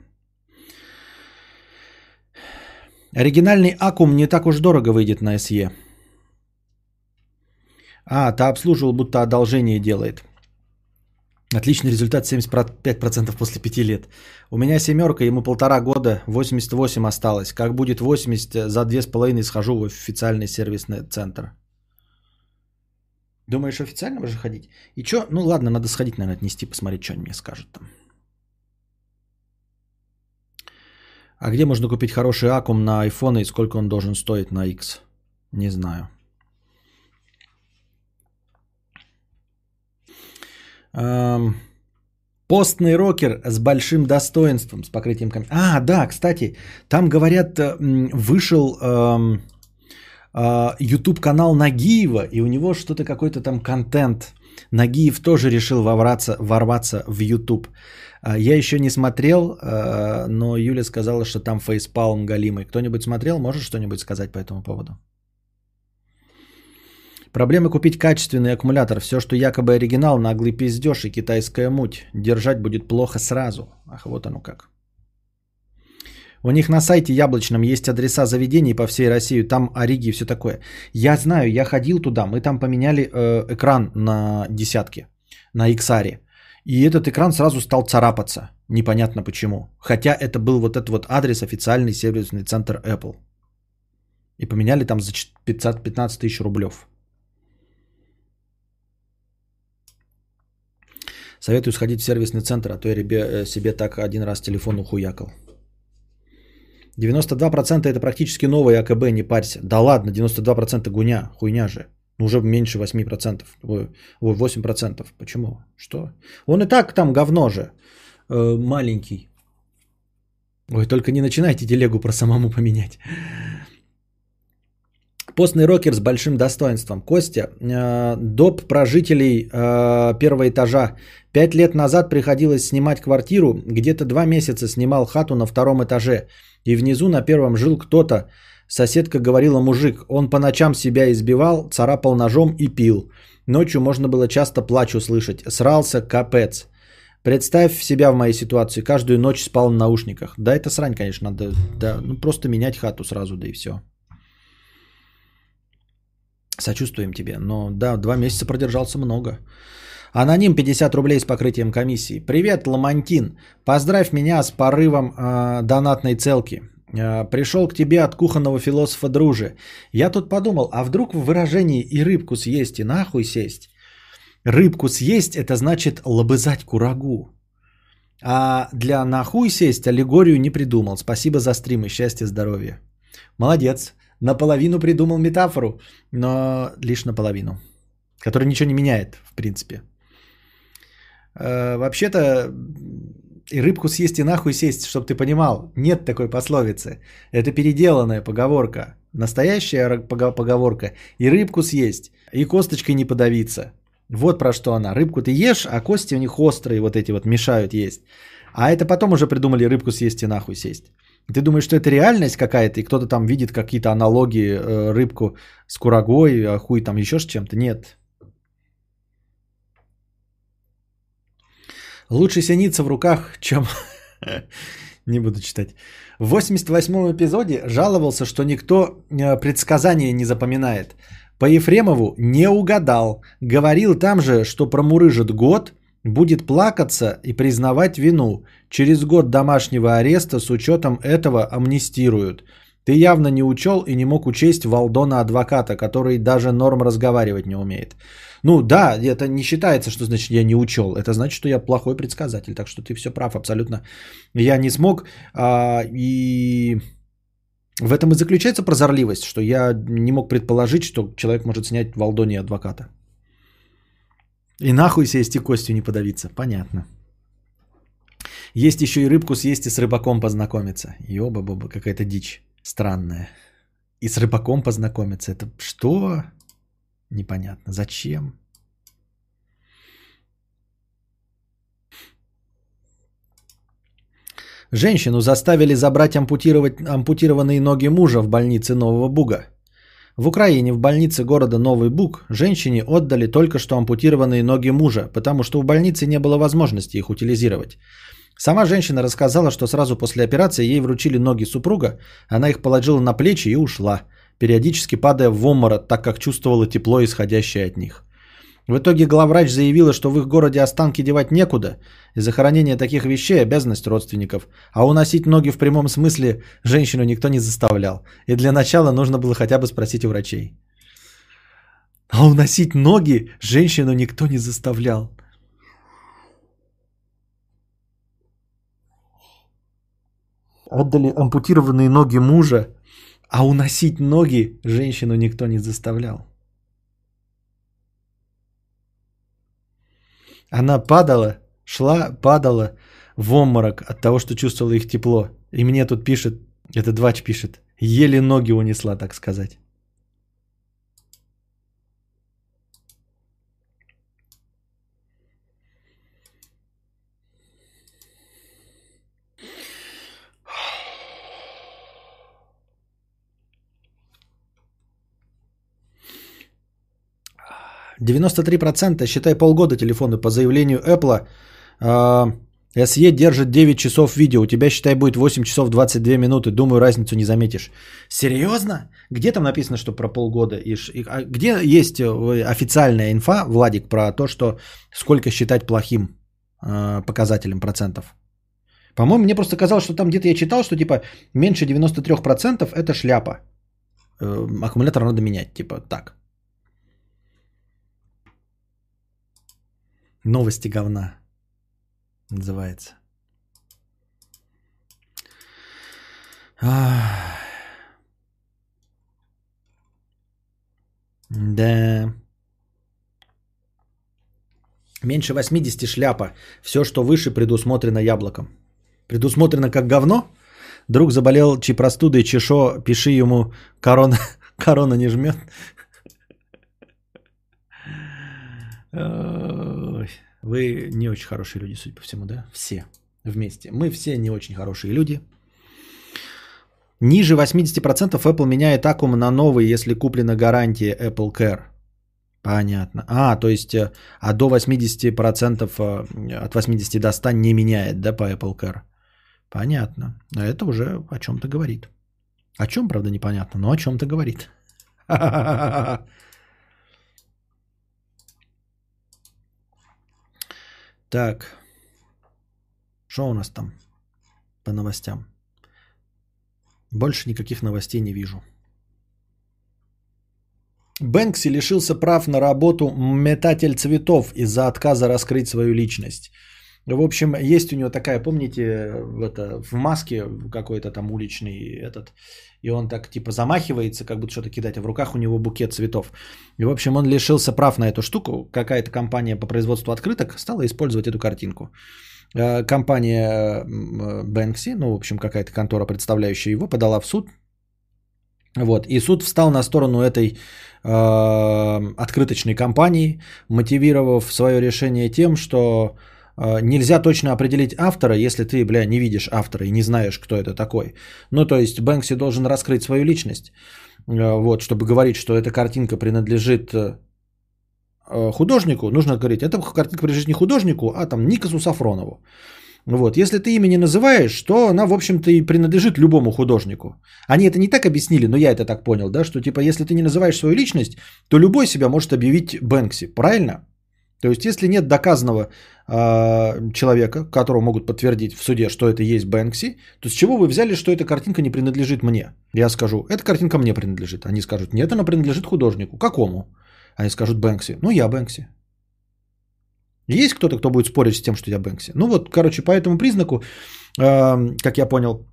Оригинальный Акум не так уж дорого выйдет на SE. А, ты обслуживал, будто одолжение делает. Отличный результат 75% после 5 лет. У меня семерка, ему полтора года, 88 осталось. Как будет 80, за 2,5 схожу в официальный сервисный центр. Думаешь, официально уже ходить? И что? Ну ладно, надо сходить, наверное, отнести, посмотреть, что они мне скажут там. А где можно купить хороший аккум на iPhone и сколько он должен стоить на X? Не знаю. Эм... Постный рокер с большим достоинством, с покрытием камня. А, да, кстати, там говорят, э, вышел эм, YouTube канал Нагиева, и у него что-то какой-то там контент. Нагиев тоже решил ворваться, ворваться в YouTube. А, я еще не смотрел, э, но Юля сказала, что там фейспалм галимый. Кто-нибудь смотрел? Можешь что-нибудь сказать по этому поводу? Проблема купить качественный аккумулятор. Все, что якобы оригинал, наглый пиздеж и китайская муть. Держать будет плохо сразу. Ах, вот оно как. У них на сайте яблочном есть адреса заведений по всей России, там Ориги и все такое. Я знаю, я ходил туда, мы там поменяли э, экран на десятки, на XR. И этот экран сразу стал царапаться. Непонятно почему. Хотя это был вот этот вот адрес, официальный сервисный центр Apple. И поменяли там за 500, 15 тысяч рублев. Советую сходить в сервисный центр, а то я э, себе так один раз телефон ухуякал. 92% это практически новый АКБ, не парься. Да ладно, 92% гуня, хуйня же. Уже меньше 8%. Ой, 8%. Почему? Что? Он и так там говно же. Э, маленький. Ой, только не начинайте телегу про самому поменять. Постный рокер с большим достоинством. Костя, э, доп. про жителей э, первого этажа. Пять лет назад приходилось снимать квартиру. Где-то два месяца снимал хату на втором этаже. И внизу на первом жил кто-то. Соседка говорила мужик. Он по ночам себя избивал, царапал ножом и пил. Ночью можно было часто плач услышать. Срался капец. Представь себя в моей ситуации. Каждую ночь спал на наушниках. Да, это срань, конечно, надо да, ну, просто менять хату сразу, да и все. Сочувствуем тебе. Но да, два месяца продержался много. Аноним 50 рублей с покрытием комиссии. Привет, Ламантин. Поздравь меня с порывом э, донатной целки. Э, пришел к тебе от кухонного философа друже. Я тут подумал, а вдруг в выражении и рыбку съесть, и нахуй сесть? Рыбку съесть это значит лобызать курагу. А для нахуй сесть аллегорию не придумал. Спасибо за стрим и счастья, здоровья. Молодец наполовину придумал метафору, но лишь наполовину, которая ничего не меняет, в принципе. Э, вообще-то и рыбку съесть и нахуй сесть, чтобы ты понимал, нет такой пословицы. Это переделанная поговорка. Настоящая поговорка. И рыбку съесть, и косточкой не подавиться. Вот про что она. Рыбку ты ешь, а кости у них острые вот эти вот мешают есть. А это потом уже придумали рыбку съесть и нахуй сесть. Ты думаешь, что это реальность какая-то, и кто-то там видит какие-то аналогии, э, рыбку с курагой, а хуй там еще с чем-то? Нет. Лучше синица в руках, [LAUGHS] чем... [LAUGHS] Не буду читать. В 88-м эпизоде жаловался, что никто э, предсказания не запоминает. По Ефремову не угадал. Говорил там же, что промурыжит год, будет плакаться и признавать вину. Через год домашнего ареста с учетом этого амнистируют. Ты явно не учел и не мог учесть Валдона адвоката, который даже норм разговаривать не умеет. Ну да, это не считается, что значит я не учел. Это значит, что я плохой предсказатель. Так что ты все прав абсолютно. Я не смог. А, и в этом и заключается прозорливость, что я не мог предположить, что человек может снять Валдоне адвоката. И нахуй сесть и костью не подавиться. Понятно. Есть еще и рыбку съесть и с рыбаком познакомиться. Ёба-боба, какая-то дичь странная. И с рыбаком познакомиться. Это что? Непонятно. Зачем? Женщину заставили забрать ампутировать, ампутированные ноги мужа в больнице Нового Буга. В Украине в больнице города Новый Буг женщине отдали только что ампутированные ноги мужа, потому что в больнице не было возможности их утилизировать. Сама женщина рассказала, что сразу после операции ей вручили ноги супруга, она их положила на плечи и ушла, периодически падая в обморок, так как чувствовала тепло, исходящее от них. В итоге главврач заявила, что в их городе останки девать некуда, и захоронение таких вещей – обязанность родственников, а уносить ноги в прямом смысле женщину никто не заставлял. И для начала нужно было хотя бы спросить у врачей. А уносить ноги женщину никто не заставлял. Отдали ампутированные ноги мужа, а уносить ноги женщину никто не заставлял. Она падала, шла, падала в обморок от того, что чувствовала их тепло. И мне тут пишет, это Двач пишет, еле ноги унесла, так сказать. Девяносто три процента, считай полгода телефоны по заявлению Apple. а, SE держит 9 часов видео, у тебя, считай, будет 8 часов 22 минуты. Думаю, разницу не заметишь. Серьезно? Где там написано, что про полгода? И, и- а где есть э, официальная инфа, Владик, про то, что сколько считать плохим э, показателем процентов? По-моему, мне просто казалось, что там где-то я читал, что типа меньше 93% это шляпа. Э, аккумулятор надо менять, типа так. Новости говна называется. Да. Меньше 80 шляпа. Все, что выше, предусмотрено яблоком. Предусмотрено как говно? Друг заболел чьи простудой, чешо, пиши ему, корона, [LAUGHS] корона не жмет. Вы не очень хорошие люди, судя по всему, да? Все вместе. Мы все не очень хорошие люди. Ниже 80% Apple меняет аккум на новый, если куплена гарантия Apple Care. Понятно. А, то есть, э, а до 80%, э, от 80 до 100 не меняет, да, по Apple Care? Понятно. А это уже о чем-то говорит. О чем, правда, непонятно, но о чем-то говорит. [LAUGHS] Так. Что у нас там по новостям? Больше никаких новостей не вижу. Бэнкси лишился прав на работу метатель цветов из-за отказа раскрыть свою личность. В общем, есть у него такая, помните, это, в маске какой-то там уличный этот, и он так типа замахивается, как будто что-то кидать, а в руках у него букет цветов. И, в общем, он лишился прав на эту штуку. Какая-то компания по производству открыток стала использовать эту картинку. Э, Компания Бэнкси, ну, в общем, какая-то контора, представляющая его, подала в суд. Вот, и суд встал на сторону этой э, открыточной компании, мотивировав свое решение тем, что нельзя точно определить автора, если ты, бля, не видишь автора и не знаешь, кто это такой. Ну, то есть Бэнкси должен раскрыть свою личность, э, вот, чтобы говорить, что эта картинка принадлежит э, художнику, нужно говорить, эта картинка принадлежит не художнику, а там Никасу Сафронову. Вот. Если ты имя не называешь, то она, в общем-то, и принадлежит любому художнику. Они это не так объяснили, но я это так понял, да, что типа, если ты не называешь свою личность, то любой себя может объявить Бэнкси, правильно? То есть, если нет доказанного э, человека, которого могут подтвердить в суде, что это есть Бэнкси, то с чего вы взяли, что эта картинка не принадлежит мне? Я скажу, эта картинка мне принадлежит. Они скажут, нет, она принадлежит художнику. Какому? Они скажут Бэнкси. Ну, я Бэнкси. Есть кто-то, кто будет спорить с тем, что я Бэнкси? Ну вот, короче, по этому признаку, э, как я понял,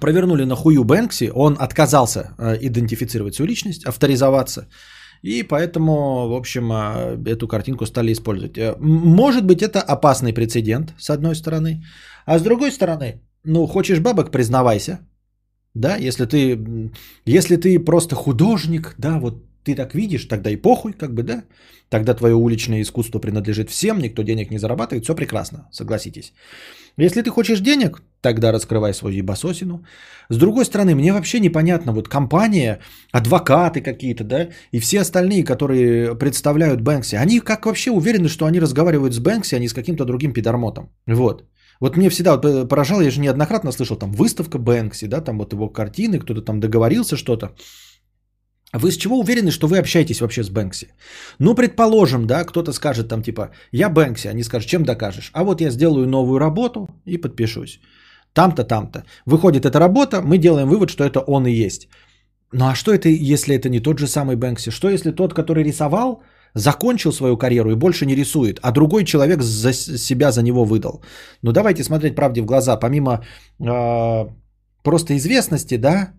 провернули на хую Бэнкси, он отказался э, идентифицировать свою личность, авторизоваться, и поэтому, в общем, э, эту картинку стали использовать. Э, Может быть, это опасный прецедент, с одной стороны, а с другой стороны, ну, хочешь бабок, признавайся, да, если ты, если ты просто художник, да, вот ты так видишь, тогда и похуй, как бы, да, тогда твое уличное искусство принадлежит всем, никто денег не зарабатывает, все прекрасно, согласитесь. Если ты хочешь денег, тогда раскрывай свою ебасосину. С другой стороны, мне вообще непонятно, вот компания, адвокаты какие-то, да, и все остальные, которые представляют Бэнкси, они как вообще уверены, что они разговаривают с Бэнкси, а не с каким-то другим пидормотом. Вот. Вот мне всегда вот поражало, я же неоднократно слышал, там выставка Бэнкси, да, там вот его картины, кто-то там договорился что-то. Вы с чего уверены, что вы общаетесь вообще с Бэнкси? Ну, предположим, да, кто-то скажет там типа, я Бэнкси, они скажут, чем докажешь? А вот я сделаю новую работу и подпишусь. Там-то, там-то. Выходит эта работа, мы делаем вывод, что это он и есть. Ну а что это, если это не тот же самый Бэнкси? Что если тот, который рисовал, закончил свою карьеру и больше не рисует, а другой человек за себя за него выдал? Ну давайте смотреть правде в глаза. Помимо э, просто известности, да,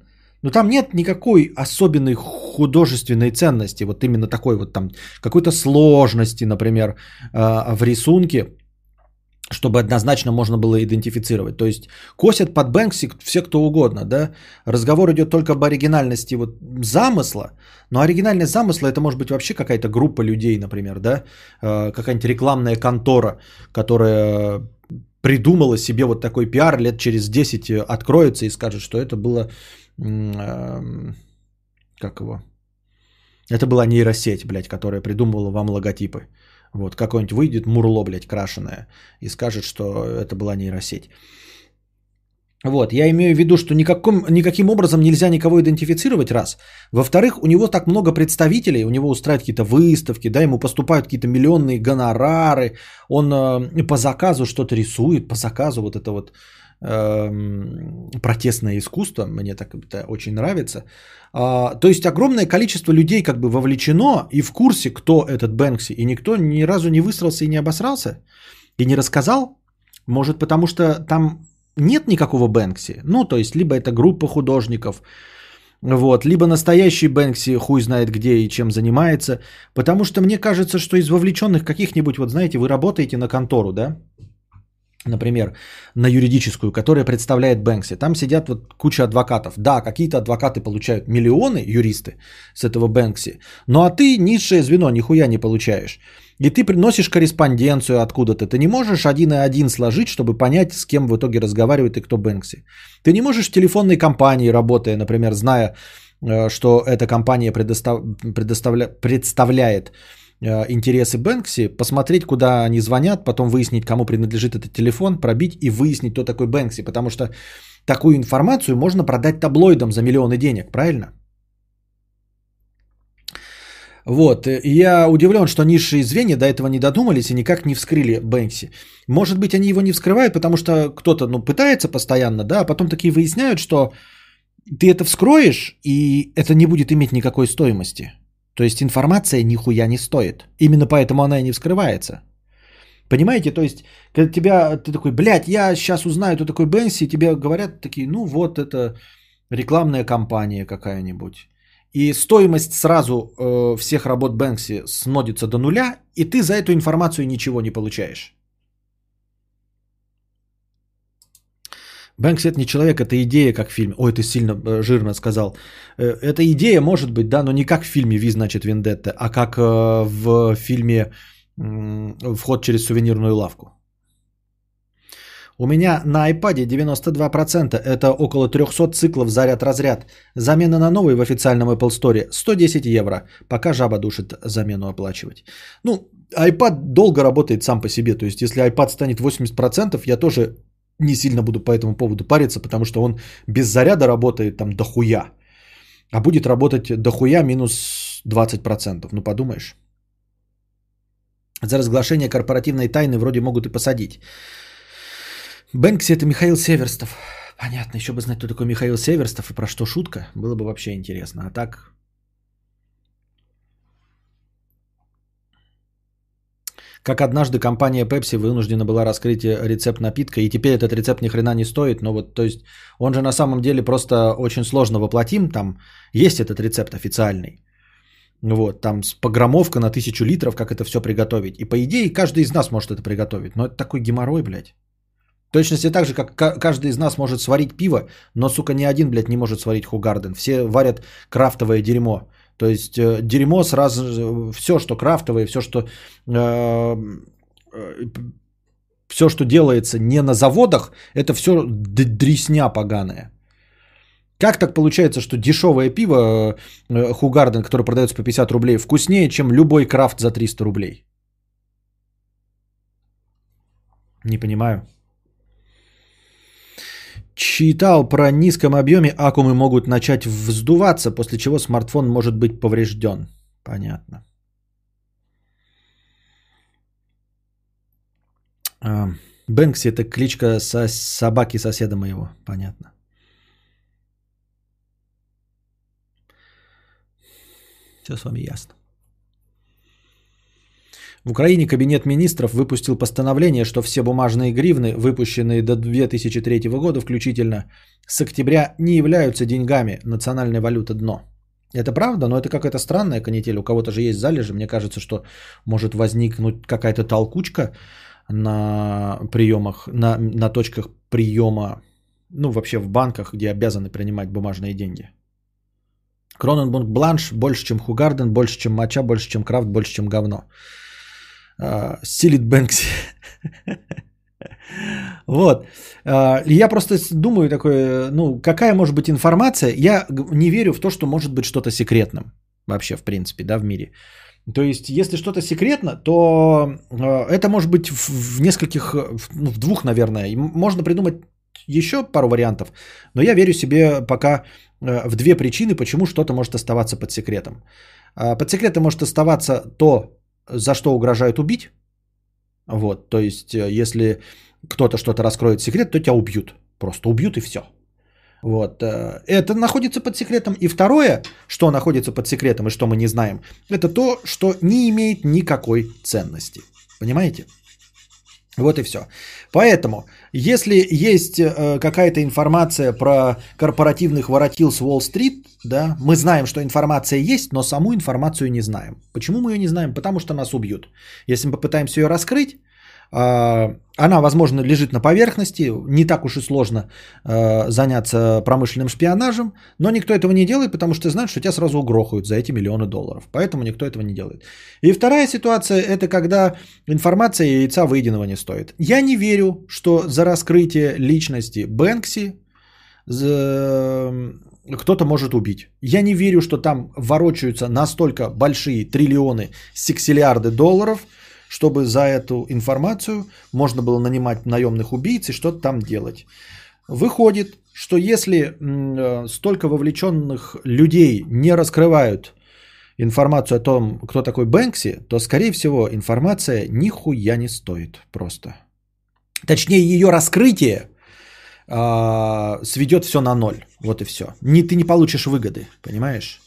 но там нет никакой особенной художественной ценности, вот именно такой вот там какой-то сложности, например, э, в рисунке, чтобы однозначно можно было идентифицировать. То есть косят под Бэнкси все кто угодно, да. Разговор идет только об оригинальности вот замысла, но оригинальность замысла это может быть вообще какая-то группа людей, например, да, э, какая-нибудь рекламная контора, которая придумала себе вот такой пиар, лет через 10 откроется и скажет, что это было, как его, это была нейросеть, блядь, которая придумывала вам логотипы. Вот, какой-нибудь выйдет мурло, блядь, крашеное и скажет, что это была нейросеть. Вот, я имею в виду, что никаком, никаким образом нельзя никого идентифицировать, раз. Во-вторых, у него так много представителей, у него устраивают какие-то выставки, да, ему поступают какие-то миллионные гонорары, он э, по заказу что-то рисует, по заказу вот это вот протестное искусство, мне так это очень нравится. А, то есть огромное количество людей как бы вовлечено и в курсе, кто этот Бэнкси, и никто ни разу не высрался и не обосрался, и не рассказал, может потому что там нет никакого Бэнкси. Ну, то есть, либо это группа художников, вот, либо настоящий Бэнкси хуй знает где и чем занимается. Потому что мне кажется, что из вовлеченных каких-нибудь, вот знаете, вы работаете на контору, да? Например, на юридическую, которая представляет Бэнкси. Там сидят вот куча адвокатов. Да, какие-то адвокаты получают миллионы, юристы, с этого Бэнкси. Ну а ты низшее звено, нихуя не получаешь. И ты приносишь корреспонденцию откуда-то. Ты не можешь один и один сложить, чтобы понять, с кем в итоге разговаривает и кто Бэнкси. Ты не можешь в телефонной компании, работая, например, зная, э, что эта компания предостав... предоставля... представляет интересы Бэнкси, посмотреть, куда они звонят, потом выяснить, кому принадлежит этот телефон, пробить и выяснить, кто такой Бэнкси. Потому что такую информацию можно продать таблоидам за миллионы денег, правильно? Вот, и я удивлен, что низшие звенья до этого не додумались и никак не вскрыли Бэнкси. Может быть, они его не вскрывают, потому что кто-то, ну, пытается постоянно, да, а потом такие выясняют, что ты это вскроешь, и это не будет иметь никакой стоимости. То есть информация нихуя не стоит. Именно поэтому она и не вскрывается. Понимаете, то есть, когда тебя, ты такой, блядь, я сейчас узнаю, кто такой Бэнкси, тебе говорят такие, ну вот это рекламная кампания какая-нибудь и стоимость сразу э, всех работ Бэнкси снодится до нуля, и ты за эту информацию ничего не получаешь. Бэнкси это не человек, это идея, как в фильме. Ой, ты сильно э, жирно сказал. Э, эта идея может быть, да, но не как в фильме «Ви, значит, Вендетта», а как э, в фильме «Вход через сувенирную лавку». У меня на iPad 92%, это около 300 циклов заряд-разряд. Замена на новый в официальном Apple Store 110 евро. Пока жаба душит замену оплачивать. Ну, iPad долго работает сам по себе. То есть, если iPad станет 80%, я тоже не сильно буду по этому поводу париться, потому что он без заряда работает там дохуя. А будет работать дохуя минус 20%. Ну, подумаешь. За разглашение корпоративной тайны вроде могут и посадить. Бэнкси это Михаил Северстов. Понятно, еще бы знать, кто такой Михаил Северстов и про что шутка. Было бы вообще интересно. А так... Как однажды компания Pepsi вынуждена была раскрыть рецепт напитка, и теперь этот рецепт ни хрена не стоит, но вот, то есть, он же на самом деле просто очень сложно воплотим, там есть этот рецепт официальный. Вот, там погромовка на тысячу литров, как это все приготовить. И по идее каждый из нас может это приготовить, но это такой геморрой, блядь. Точности так же, как каждый из нас может сварить пиво, но, сука, ни один, блядь, не может сварить Хугарден. Все варят крафтовое дерьмо. То есть э, дерьмо сразу, все, что крафтовое, все, что, э, э, все, что делается не на заводах, это все дресня поганая. Как так получается, что дешевое пиво Хугарден, которое продается по 50 рублей, вкуснее, чем любой крафт за 300 рублей? Не понимаю. Читал про низком объеме аккумы могут начать вздуваться, после чего смартфон может быть поврежден. Понятно. А, Бэнкси это кличка со собаки соседа моего. Понятно. Все с вами ясно. В Украине Кабинет министров выпустил постановление, что все бумажные гривны, выпущенные до 2003 года включительно, с октября не являются деньгами национальной валюты дно. Это правда, но это какая-то странная канитель. У кого-то же есть залежи. Мне кажется, что может возникнуть какая-то толкучка на приемах, на, на точках приема, ну вообще в банках, где обязаны принимать бумажные деньги. Кроненбург Бланш больше, чем Хугарден, больше, чем Мача, больше, чем Крафт, больше, чем говно. Силит Бэнкси. Вот. А, я просто думаю такое, ну, какая может быть информация? Я не верю в то, что может быть что-то секретным вообще, в принципе, да, в мире. То есть, если что-то секретно, то а, это может быть в нескольких, ну, в двух, наверное. Можно придумать еще пару вариантов, но я верю себе пока э, в две причины, почему что-то может оставаться под секретом. А, под секретом может оставаться то, за что угрожают убить. Вот, то есть, э, если кто-то что-то раскроет секрет, то тебя убьют. Просто убьют и все. Вот. Э, это находится под секретом. И второе, что находится под секретом и что мы не знаем, это то, что не имеет никакой ценности. Понимаете? Вот и все. Поэтому, если есть э, какая-то информация про корпоративных воротил с Уолл-стрит, да, мы знаем, что информация есть, но саму информацию не знаем. Почему мы ее не знаем? Потому что нас убьют. Если мы попытаемся ее раскрыть, она, возможно, лежит на поверхности, не так уж и сложно а, заняться промышленным шпионажем, но никто этого не делает, потому что знают, что тебя сразу угрохают за эти миллионы долларов. Поэтому никто этого не делает. И вторая ситуация – это когда информация яйца выеденного не стоит. Я не верю, что за раскрытие личности Бэнкси кто-то может убить. Я не верю, что там ворочаются настолько большие триллионы, сексиллиарды долларов – чтобы за эту информацию можно было нанимать наемных убийц и что-то там делать. Выходит, что если э, столько вовлеченных людей не раскрывают информацию о том, кто такой Бэнкси, то, скорее всего, информация нихуя не стоит просто. Точнее, ее раскрытие э, сведет все на ноль. Вот и все. Не, ты не получишь выгоды, понимаешь?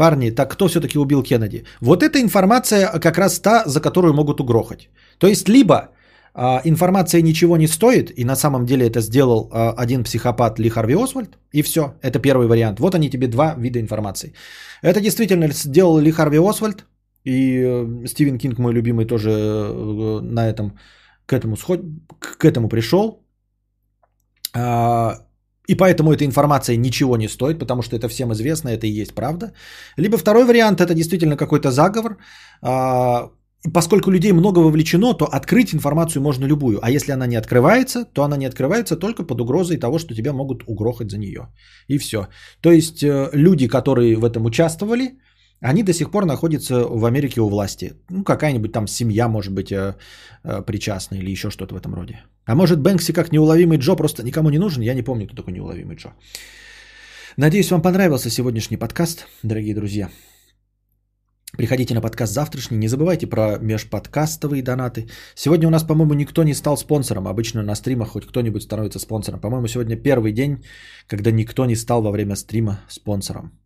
Парни, так кто все-таки убил Кеннеди? Вот эта информация как раз та, за которую могут угрохать. То есть либо а, информация ничего не стоит, и на самом деле это сделал а, один психопат Ли Харви Освальд, и все, это первый вариант. Вот они тебе два вида информации. Это действительно сделал Ли Харви Освальд, и э, Стивен Кинг, мой любимый, тоже э, на этом, к этому, сход, к этому пришел. А, и поэтому эта информация ничего не стоит, потому что это всем известно, это и есть правда. Либо второй вариант, это действительно какой-то заговор. А, поскольку людей много вовлечено, то открыть информацию можно любую. А если она не открывается, то она не открывается только под угрозой того, что тебя могут угрохать за нее. И все. То есть э, люди, которые в этом участвовали, они до сих пор находятся в Америке у власти. Ну, какая-нибудь там семья, может быть, э, э, причастна или еще что-то в этом роде. А может, Бэнкси как неуловимый Джо просто никому не нужен? Я не помню, кто такой неуловимый Джо. Надеюсь, вам понравился сегодняшний подкаст, дорогие друзья. Приходите на подкаст завтрашний. Не забывайте про межподкастовые донаты. Сегодня у нас, по-моему, никто не стал спонсором. Обычно на стримах хоть кто-нибудь становится спонсором. По-моему, сегодня первый день, когда никто не стал во время стрима спонсором.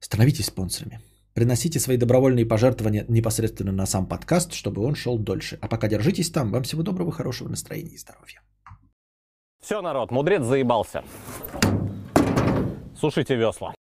Становитесь спонсорами. Приносите свои добровольные пожертвования непосредственно на сам подкаст, чтобы он шел дольше. А пока держитесь там. Вам всего доброго, хорошего настроения и здоровья. Все, народ, мудрец заебался. Сушите весла.